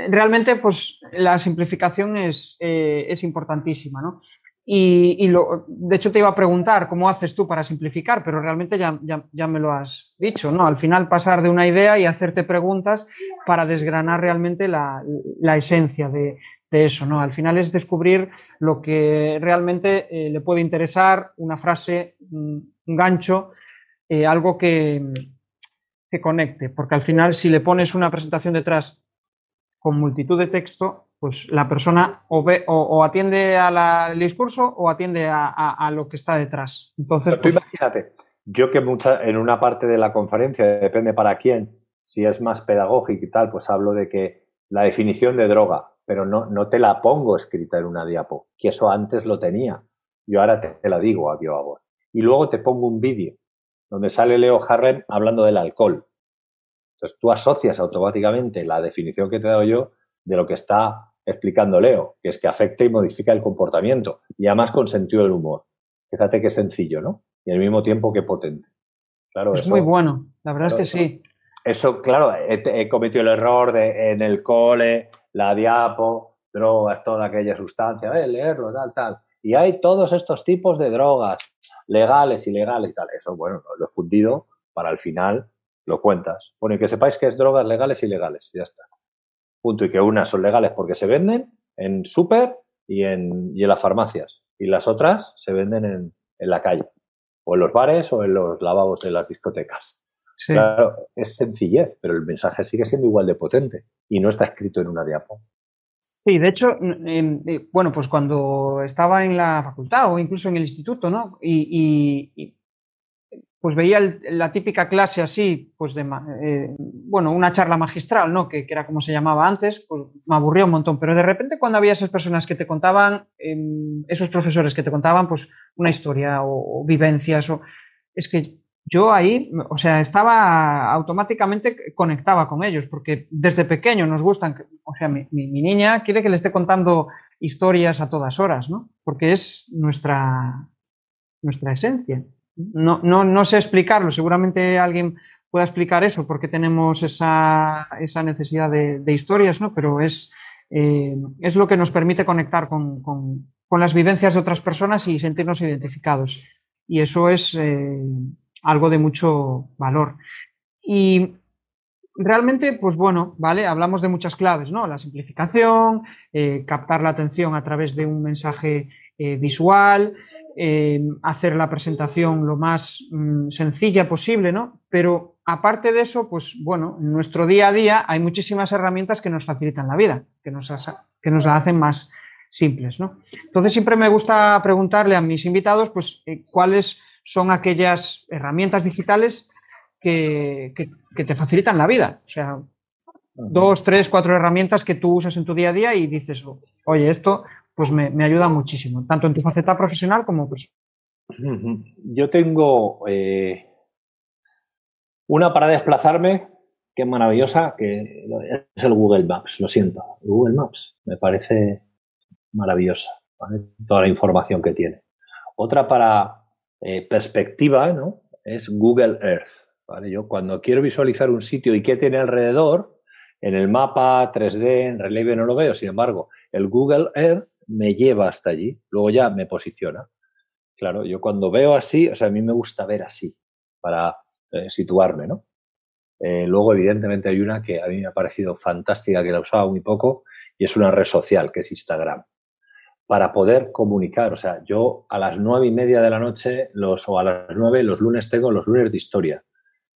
Speaker 1: Realmente, pues la simplificación es, eh, es importantísima, ¿no? Y, lo, de hecho te iba a preguntar cómo haces tú para simplificar, pero realmente ya, ya, me lo has dicho, ¿no? Al final pasar de una idea y hacerte preguntas para desgranar realmente la, la esencia de, de, eso, ¿no? Al final es descubrir lo que realmente le puede interesar, una frase, un gancho, algo que, que conecte, porque al final si le pones una presentación detrás con multitud de texto, pues la persona o, ve, o, atiende al discurso o atiende a, lo que está detrás. Entonces,
Speaker 2: pues imagínate, yo que mucha, en una parte de la conferencia, depende para quién, si es más pedagógico y tal, pues hablo de que la definición de droga, pero no, no te la pongo escrita en una diapo, que eso antes lo tenía. Yo ahora te, la digo a voz. Y luego te pongo un vídeo donde sale Leo Harlem hablando del alcohol. Entonces tú asocias automáticamente la definición que te he dado yo de lo que está explicando Leo, que es que afecta y modifica el comportamiento y además con sentido del humor. Fíjate qué sencillo, ¿no? Y al mismo tiempo qué potente.
Speaker 1: Claro, es muy bueno, la verdad es que sí.
Speaker 2: Eso, claro, he, cometido el error de en el cole, la diapo, drogas, toda aquella sustancia, eh, leerlo, tal, tal. Y hay todos estos tipos de drogas, legales, ilegales y tal. Eso, bueno, lo he fundido para al final lo cuentas. Bueno, y que sepáis que es drogas legales y ilegales, ya está. Punto. Y que unas son legales porque se venden en súper y en, y en las farmacias. Y las otras se venden en, en la calle, o en los bares o en los lavabos de las discotecas. Claro, es sencillez, pero el mensaje sigue siendo igual de potente y no está escrito en una diapo.
Speaker 1: Sí, de hecho, eh, bueno, pues cuando estaba en la facultad o incluso en el instituto, ¿no? Y, pues veía la típica clase así, pues de, eh, bueno, una charla magistral, ¿no? Que, era como se llamaba antes, pues me aburría un montón, pero de repente cuando había esas personas que te contaban, em, esos profesores que te contaban, pues una historia o, o vivencias, o, es que yo ahí, o sea, estaba automáticamente conectaba con ellos, porque desde pequeño nos gustan, o sea, mi, niña quiere que le esté contando historias a todas horas, ¿no? Porque es nuestra, nuestra esencia. No, no, no sé explicarlo, seguramente alguien pueda explicar eso, porque tenemos esa, esa necesidad de, historias, ¿no? Pero es, eh, es lo que nos permite conectar con, con, con, las vivencias de otras personas y sentirnos identificados. Y eso es... Eh, algo de mucho valor. Y realmente, pues bueno, ¿vale? Hablamos de muchas claves, ¿no? La simplificación, eh, captar la atención a través de un mensaje eh, visual, eh, hacer la presentación lo más mm, sencilla posible, ¿no? Pero aparte de eso, pues bueno, en nuestro día a día hay muchísimas herramientas que nos facilitan la vida, que nos, que nos la hacen más simples, ¿no? Entonces siempre me gusta preguntarle a mis invitados, pues, cuáles son aquellas herramientas digitales que, te facilitan la vida. O sea, dos, tres, cuatro herramientas que tú usas en tu día a día y dices, oye, esto pues me, ayuda muchísimo, tanto en tu faceta profesional como personal.
Speaker 2: Yo tengo eh, una para desplazarme que es maravillosa, que es el Google Maps, lo siento. Google Maps me parece maravillosa, toda la información que tiene. Otra para eh, perspectiva, ¿no? Es Google Earth. ¿vale? Yo cuando quiero visualizar un sitio y qué tiene alrededor, en el mapa 3D, en relieve no lo veo, sin embargo, el Google Earth me lleva hasta allí, luego ya me posiciona. Claro, yo cuando veo así, o sea, a mí me gusta ver así para eh, situarme, ¿no? Eh, luego, evidentemente, hay una que a mí me ha parecido fantástica, que la usaba muy poco, y es una red social, que es Instagram para poder comunicar. O sea, yo a las nueve y media de la noche los, o a las nueve los lunes tengo los lunes de historia.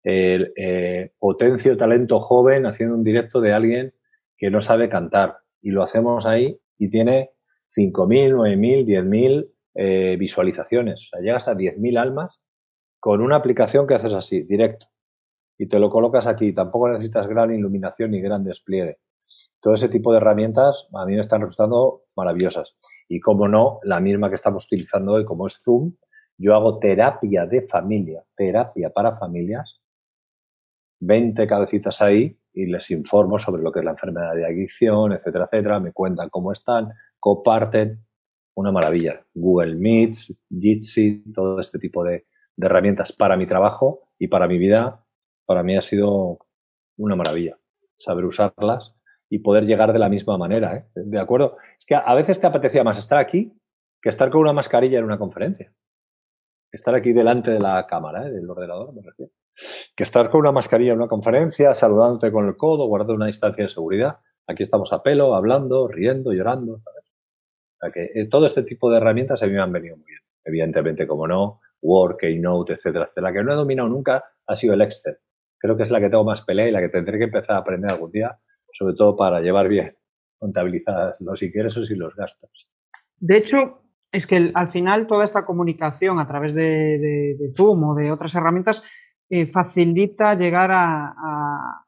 Speaker 2: El eh, potencio talento joven haciendo un directo de alguien que no sabe cantar. Y lo hacemos ahí y tiene 5.000, 9.000, 10.000 eh, visualizaciones. O sea, llegas a 10.000 almas con una aplicación que haces así, directo. Y te lo colocas aquí. Tampoco necesitas gran iluminación ni gran despliegue. Todo ese tipo de herramientas a mí me están resultando maravillosas. Y como no, la misma que estamos utilizando hoy, como es Zoom, yo hago terapia de familia, terapia para familias, 20 cabecitas ahí y les informo sobre lo que es la enfermedad de adicción, etcétera, etcétera, me cuentan cómo están, comparten, una maravilla. Google Meets, Jitsi, todo este tipo de, de herramientas para mi trabajo y para mi vida, para mí ha sido una maravilla saber usarlas y poder llegar de la misma manera. ¿eh? ¿De acuerdo? Es que a veces te apetecía más estar aquí que estar con una mascarilla en una conferencia. Estar aquí delante de la cámara, ¿eh? del ordenador, me refiero. Que estar con una mascarilla en una conferencia, saludándote con el codo, guardando una distancia de seguridad. Aquí estamos a pelo, hablando, riendo, llorando. Que eh, todo este tipo de herramientas a mí me han venido muy bien. Evidentemente, como no, Word, Keynote, etcétera, etcétera. La que no he dominado nunca ha sido el Excel. Creo que es la que tengo más pelea y la que tendré que empezar a aprender algún día sobre todo para llevar bien contabilizadas los ingresos y los gastos.
Speaker 1: De hecho, es que al final toda esta comunicación a través de, Zoom o de otras herramientas eh, facilita llegar a,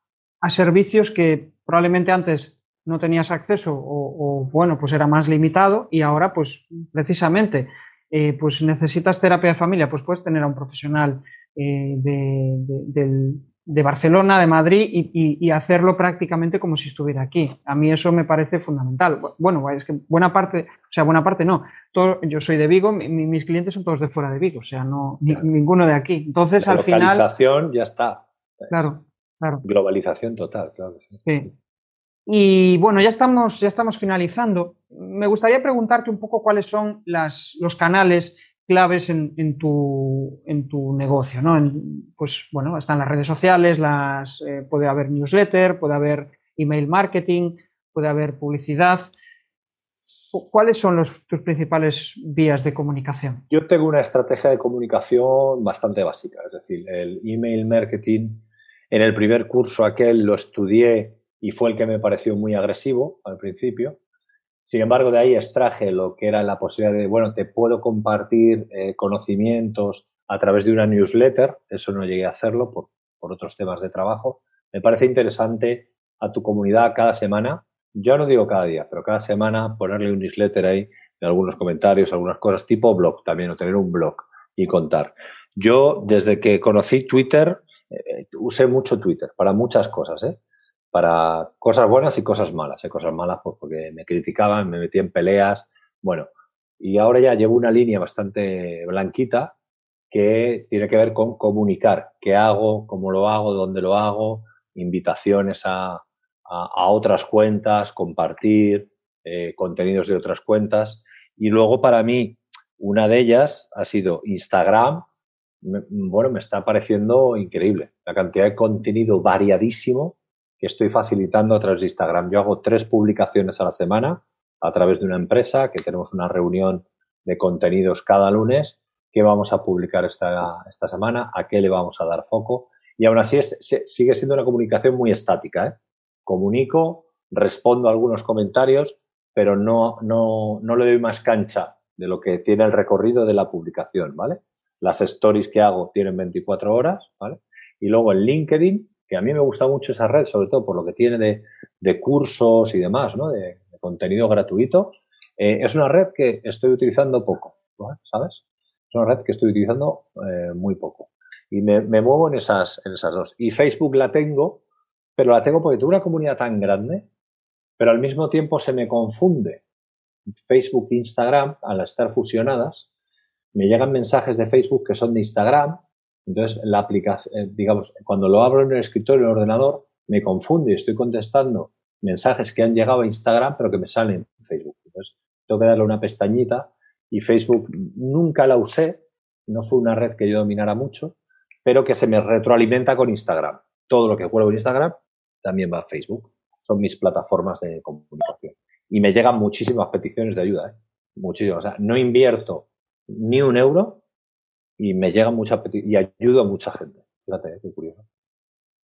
Speaker 1: servicios que probablemente antes no tenías acceso o, bueno, pues era más limitado y ahora pues precisamente eh, pues necesitas terapia de familia, pues puedes tener a un profesional eh, del, de Barcelona, de Madrid y, hacerlo prácticamente como si estuviera aquí. A mí eso me parece fundamental. Bueno, es que buena parte, o sea, buena parte no. Todo, yo soy de Vigo, mis clientes son todos de fuera de Vigo, o sea, no ninguno de aquí. Entonces, al final.
Speaker 2: Globalización ya está.
Speaker 1: Claro, claro.
Speaker 2: Globalización total, claro.
Speaker 1: Sí. Y bueno, ya estamos, ya estamos finalizando. Me gustaría preguntarte un poco cuáles son las, los canales claves en, tu, negocio, ¿no? pues bueno, están las redes sociales, las, eh, puede haber newsletter, puede haber email marketing, puede haber publicidad. ¿Cuáles son los, tus principales vías de comunicación?
Speaker 2: Yo tengo una estrategia de comunicación bastante básica, es decir, el email marketing. En el primer curso aquel lo estudié y fue el que me pareció muy agresivo al principio. Sin embargo, de ahí extraje lo que era la posibilidad de, bueno, te puedo compartir eh, conocimientos a través de una newsletter, eso no llegué a hacerlo por, otros temas de trabajo. Me parece interesante a tu comunidad cada semana, yo no digo cada día, pero cada semana ponerle un newsletter ahí de algunos comentarios, algunas cosas, tipo blog también, o tener un blog y contar. Yo, desde que conocí Twitter, eh, usé mucho Twitter para muchas cosas, ¿eh? Para cosas buenas y cosas malas. ¿eh? Cosas malas pues, porque me criticaban, me metí en peleas. Bueno, y ahora ya llevo una línea bastante blanquita que tiene que ver con comunicar qué hago, cómo lo hago, dónde lo hago, invitaciones a, a, otras cuentas, compartir eh, contenidos de otras cuentas. Y luego para mí, una de ellas ha sido Instagram. bueno, me está pareciendo increíble. La cantidad de contenido variadísimo que estoy facilitando a través de Instagram. Yo hago tres publicaciones a la semana a través de una empresa, que tenemos una reunión de contenidos cada lunes, que vamos a publicar esta, esta semana, a qué le vamos a dar foco. Y aún así sigue siendo una comunicación muy estática. ¿eh? Comunico, respondo a algunos comentarios, pero no, no, no le doy más cancha de lo que tiene el recorrido de la publicación, ¿vale? Las stories que hago tienen 24 horas, ¿vale? Y luego en LinkedIn que a mí me gusta mucho esa red, sobre todo por lo que tiene de, cursos y demás, ¿no? de, contenido gratuito. Eh, es una red que estoy utilizando poco, ¿sabes? Es una red que estoy utilizando eh, muy poco. Y me, muevo en esas, en esas dos. Y Facebook la tengo, pero la tengo porque tengo una comunidad tan grande, pero al mismo tiempo se me confunde. Facebook e Instagram, al estar fusionadas, me llegan mensajes de Facebook que son de Instagram entonces, la aplicación, eh, digamos, cuando lo abro en el escritorio, en el ordenador, me confunde y estoy contestando mensajes que han llegado a Instagram, pero que me salen en Facebook. Entonces, tengo que darle una pestañita y Facebook nunca la usé, no fue una red que yo dominara mucho, pero que se me retroalimenta con Instagram. Todo lo que cuelgo en Instagram también va a Facebook. Son mis plataformas de comunicación. Y me llegan muchísimas peticiones de ayuda, ¿eh? Muchísimas. O sea, no invierto ni un euro y me llega mucha y ayudo a mucha gente. Fíjate, qué curioso.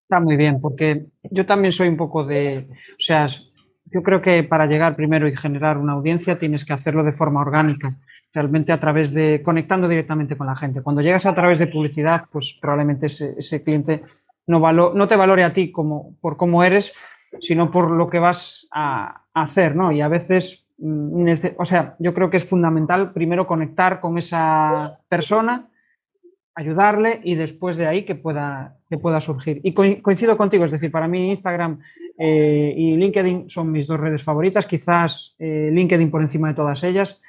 Speaker 1: Está muy bien, porque yo también soy un poco de, o sea, yo creo que para llegar primero y generar una audiencia tienes que hacerlo de forma orgánica, realmente a través de conectando directamente con la gente. Cuando llegas a través de publicidad, pues probablemente ese, cliente no, no te valore a ti como, por cómo eres, sino por lo que vas a, a hacer, ¿no? Y a veces, mm, o sea, yo creo que es fundamental primero conectar con esa persona ayudarle y después de ahí que pueda, que pueda surgir. Y coincido contigo, es decir, para mí Instagram eh, y LinkedIn son mis dos redes favoritas, quizás eh, LinkedIn por encima de todas ellas.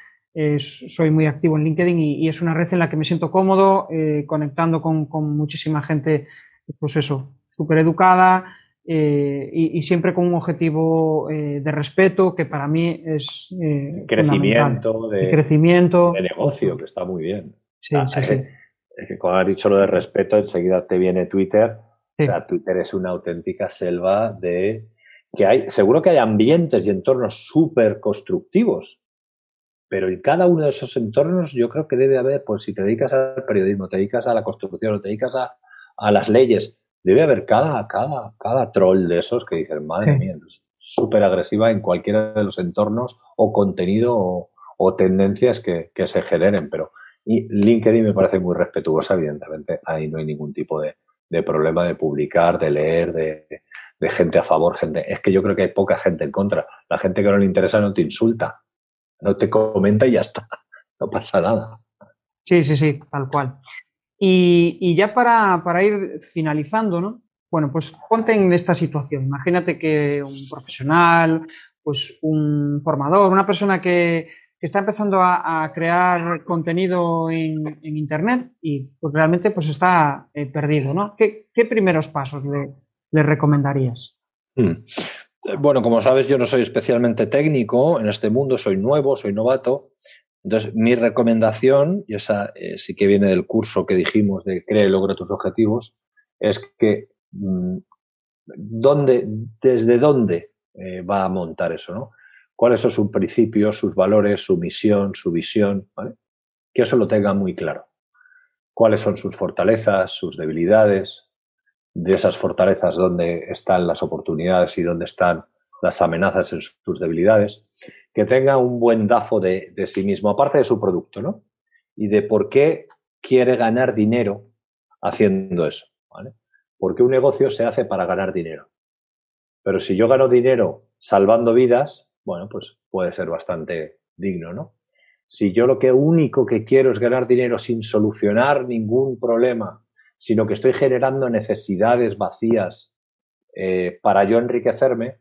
Speaker 1: soy muy activo en LinkedIn y, es una red en la que me siento cómodo, eh, conectando con, muchísima gente, pues eso, súper educada y, siempre con un objetivo de respeto que para mí es...
Speaker 2: crecimiento,
Speaker 1: de, crecimiento.
Speaker 2: De negocio, que está muy bien.
Speaker 1: Sí, sí, sí
Speaker 2: es que cuando has dicho lo de respeto, enseguida te viene Twitter. O sea, Twitter es una auténtica selva de que hay, seguro que hay ambientes y entornos súper constructivos, pero en cada uno de esos entornos yo creo que debe haber, pues si te dedicas al periodismo, te dedicas a la construcción o te dedicas a, a las leyes, debe haber cada, cada, cada troll de esos que dicen, madre mía, súper agresiva en cualquiera de los entornos o contenido o, o tendencias que, que, se generen, pero y LinkedIn me parece muy respetuosa, evidentemente. Ahí no hay ningún tipo de, problema de publicar, de leer, de, gente a favor, gente. Es que yo creo que hay poca gente en contra. La gente que no le interesa no te insulta, no te comenta y ya está. No pasa nada.
Speaker 1: Sí, sí, sí, tal cual. Y, ya para, ir finalizando, ¿no? bueno, pues ponte en esta situación. Imagínate que un profesional, pues un formador, una persona que, está empezando a, crear contenido en, Internet y pues realmente pues está eh, perdido, ¿no? ¿Qué, primeros pasos le, recomendarías?
Speaker 2: Hmm. Bueno, como sabes, yo no soy especialmente técnico en este mundo, soy nuevo, soy novato. Entonces, mi recomendación, y esa eh, sí que viene del curso que dijimos de Crea y logra tus objetivos, es que mm, ¿dónde, desde dónde eh, va a montar eso, ¿no? ¿Cuáles son sus principios, sus valores, su misión, su visión? Que eso lo tenga muy claro. ¿Cuáles son sus fortalezas, sus debilidades? De esas fortalezas, ¿dónde están las oportunidades y dónde están las amenazas en sus debilidades? que tenga un buen dafo de, sí mismo, aparte de su producto, ¿no? Y de por qué quiere ganar dinero haciendo eso, ¿vale? Porque un negocio se hace para ganar dinero. Pero si yo gano dinero salvando vidas, bueno, pues puede ser bastante digno, ¿no? Si yo lo que único que quiero es ganar dinero sin solucionar ningún problema, sino que estoy generando necesidades vacías eh, para yo enriquecerme,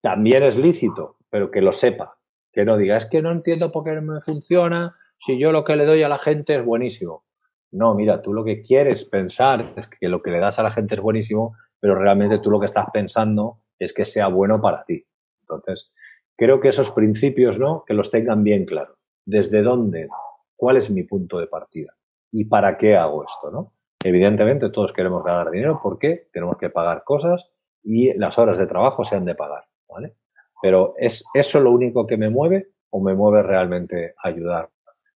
Speaker 2: también es lícito, pero que lo sepa, que no diga, es que no entiendo por qué no me funciona, si yo lo que le doy a la gente es buenísimo. No, mira, tú lo que quieres pensar es que lo que le das a la gente es buenísimo, pero realmente tú lo que estás pensando es que sea bueno para ti. Entonces, creo que esos principios, ¿no? Que los tengan bien claros. ¿Desde dónde? ¿Cuál es mi punto de partida? ¿Y para qué hago esto, no? Evidentemente todos queremos ganar dinero porque tenemos que pagar cosas y las horas de trabajo se han de pagar, ¿vale? Pero ¿es eso lo único que me mueve o me mueve realmente ayudar?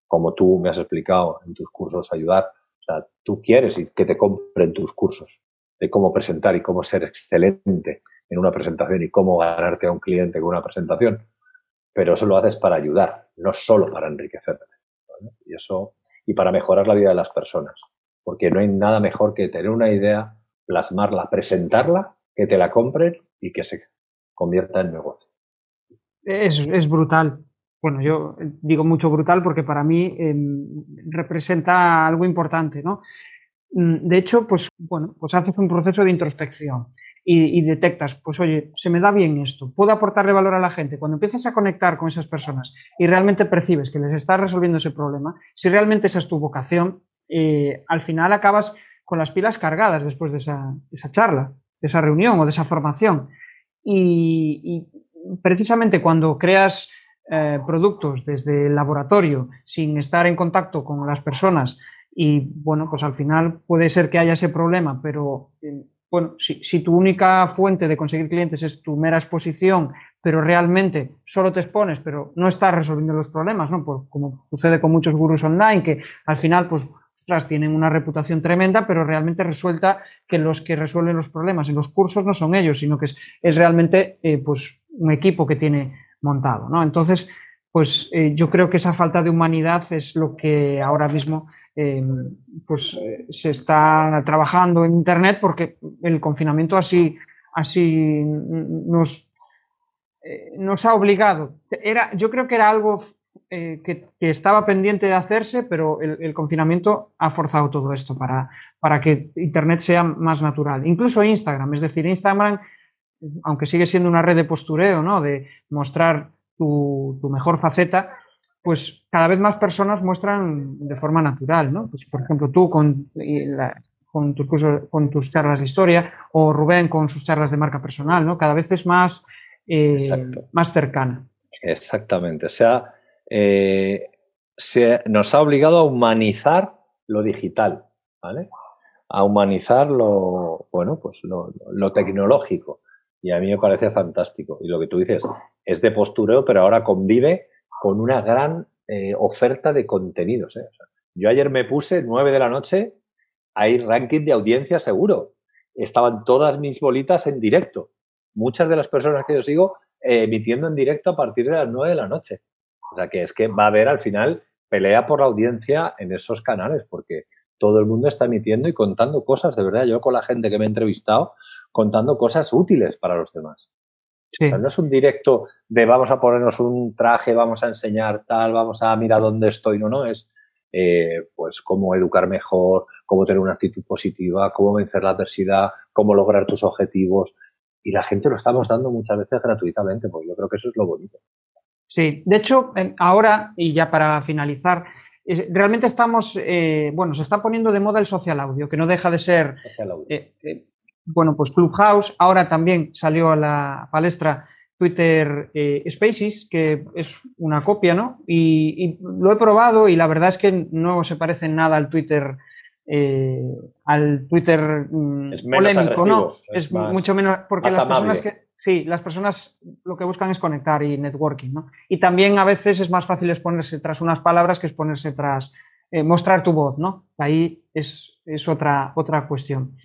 Speaker 2: Como tú me has explicado en tus cursos, ayudar. O sea, tú quieres que te compren tus cursos de cómo presentar y cómo ser excelente en una presentación y cómo ganarte a un cliente con una presentación. Pero eso lo haces para ayudar, no solo para enriquecerte. Y eso, y para mejorar la vida de las personas. Porque no hay nada mejor que tener una idea, plasmarla, presentarla, que te la compren y que se convierta en negocio
Speaker 1: es, brutal. Bueno, yo digo mucho brutal porque para mí em, representa algo importante, ¿no? Mm, de hecho, pues bueno, pues haces un proceso de introspección y, detectas, pues oye, se me da bien esto, puedo aportarle valor a la gente. Cuando empiezas a conectar con esas personas y realmente percibes que les estás resolviendo ese problema, si realmente esa es tu vocación, eh, al final acabas con las pilas cargadas después de esa, charla, de esa reunión o de esa formación. y, precisamente cuando creas eh, productos desde el laboratorio sin estar en contacto con las personas y bueno, pues al final puede ser que haya ese problema, pero eh, bueno, si, tu única fuente de conseguir clientes es tu mera exposición, pero realmente solo te expones, pero no estás resolviendo los problemas, ¿no? como sucede con muchos gurús online, que al final, pues, tienen una reputación tremenda, pero realmente resulta que los que resuelven los problemas en los cursos no son ellos, sino que es, es realmente, eh, pues, un equipo que tiene montado, ¿no? Entonces, pues eh, yo creo que esa falta de humanidad es lo que ahora mismo eh, pues, eh, se está trabajando en Internet porque el confinamiento así, así nos, nos ha obligado. Era, yo creo que era algo que, estaba pendiente de hacerse, pero el, el, confinamiento ha forzado todo esto para, para que Internet sea más natural. Incluso Instagram, es decir, Instagram aunque sigue siendo una red de postureo, ¿no? De mostrar tu, mejor faceta, pues cada vez más personas muestran de forma natural, ¿no? Pues, por ejemplo, tú con, con, tus con tus charlas de historia o Rubén con sus charlas de marca personal, ¿no? Cada vez es más, eh, más cercana.
Speaker 2: Exactamente. O sea, eh, se nos ha obligado a humanizar lo digital, ¿vale? A humanizar lo, bueno, pues lo tecnológico. Y a mí me parece fantástico. Y lo que tú dices es de postureo, pero ahora convive con una gran eh, oferta de contenidos. ¿eh? yo ayer me puse nueve de la noche, hay ranking de audiencia seguro. Estaban todas mis bolitas en directo. Muchas de las personas que yo sigo eh, emitiendo en directo a partir de las nueve de la noche. O sea que es que va a haber al final pelea por la audiencia en esos canales, porque todo el mundo está emitiendo y contando cosas, de verdad. Yo con la gente que me he entrevistado, contando cosas útiles para los demás. no es un directo de vamos a ponernos un traje, vamos a enseñar tal, vamos a mirar dónde estoy, no, no, es eh, pues cómo educar mejor, cómo tener una actitud positiva, cómo vencer la adversidad, cómo lograr tus objetivos. Y la gente lo estamos dando muchas veces gratuitamente, pues yo creo que eso es lo bonito.
Speaker 1: Sí, de hecho, ahora, y ya para finalizar, realmente estamos, eh, bueno, se está poniendo de moda el social audio, que no deja de ser, eh, eh, bueno, pues Clubhouse, ahora también salió a la palestra Twitter Spaces, que es una copia, ¿no? Y, lo he probado y la verdad es que no se parece en nada al Twitter. al Twitter
Speaker 2: mm, polémico, ¿no?
Speaker 1: Es, mucho menos porque las personas que Sí, las personas lo que buscan es conectar y networking, ¿no? Y también a veces es más fácil exponerse tras unas palabras que exponerse tras eh, mostrar tu voz, ¿no? Ahí es, otra, otra cuestión.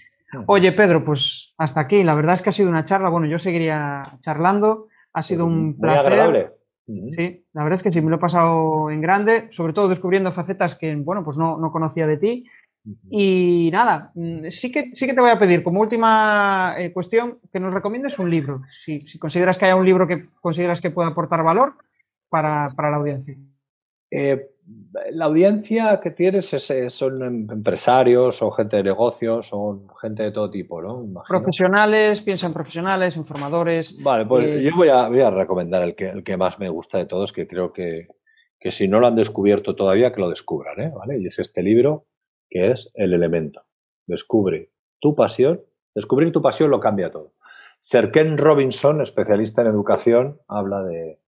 Speaker 1: Oye, Pedro, pues hasta aquí. La verdad es que ha sido una charla. Bueno, yo seguiría charlando. Ha sido un placer.
Speaker 2: agradable.
Speaker 1: Sí, la verdad es que sí, me lo he pasado en grande, sobre todo descubriendo facetas que, bueno, pues no, no conocía de ti y nada, mm, sí que, sí que te voy a pedir como última eh, cuestión que nos recomiendes un libro, si, consideras que haya un libro que consideras que pueda aportar valor para, la audiencia.
Speaker 2: Eh, la audiencia que tienes es, son em, empresarios o gente de negocios o gente de todo tipo, ¿no?
Speaker 1: Profesionales, piensa en profesionales, informadores.
Speaker 2: Vale, pues eh, yo voy a, voy a recomendar el que, el que más me gusta de todos, que creo que, que si no lo han descubierto todavía, que lo descubran, ¿vale? Y es este libro que es el elemento. Descubre tu pasión. Descubrir tu pasión lo cambia todo. Sir Ken Robinson, especialista en educación, habla de,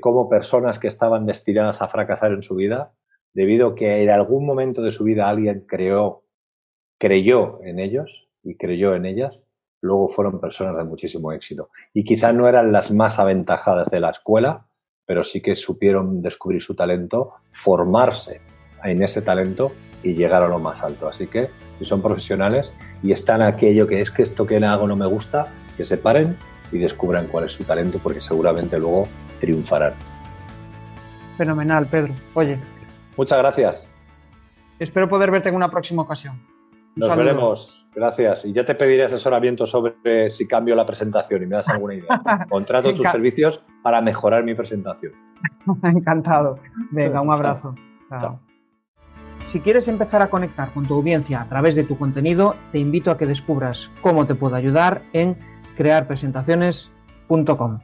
Speaker 2: cómo personas que estaban destinadas a fracasar en su vida, debido a que en algún momento de su vida alguien creó, creyó en ellos y creyó en ellas, luego fueron personas de muchísimo éxito. Y quizá no eran las más aventajadas de la escuela, pero sí que supieron descubrir su talento, formarse en ese talento y llegar a lo más alto. Así que si son profesionales y están aquello que es que esto que hago no me gusta, que se paren y descubran cuál es su talento porque seguramente luego triunfarán.
Speaker 1: Fenomenal, Pedro. Oye.
Speaker 2: Muchas gracias.
Speaker 1: Espero poder verte en una próxima ocasión.
Speaker 2: Nos veremos. Gracias. Y ya te pediré asesoramiento sobre si cambio la presentación y me das alguna idea. Contrato tus servicios para mejorar mi presentación.
Speaker 1: Encantado. Venga, un abrazo. Chao. Si quieres empezar a conectar con tu audiencia a través de tu contenido, te invito a que descubras cómo te puedo ayudar en crearpresentaciones.com.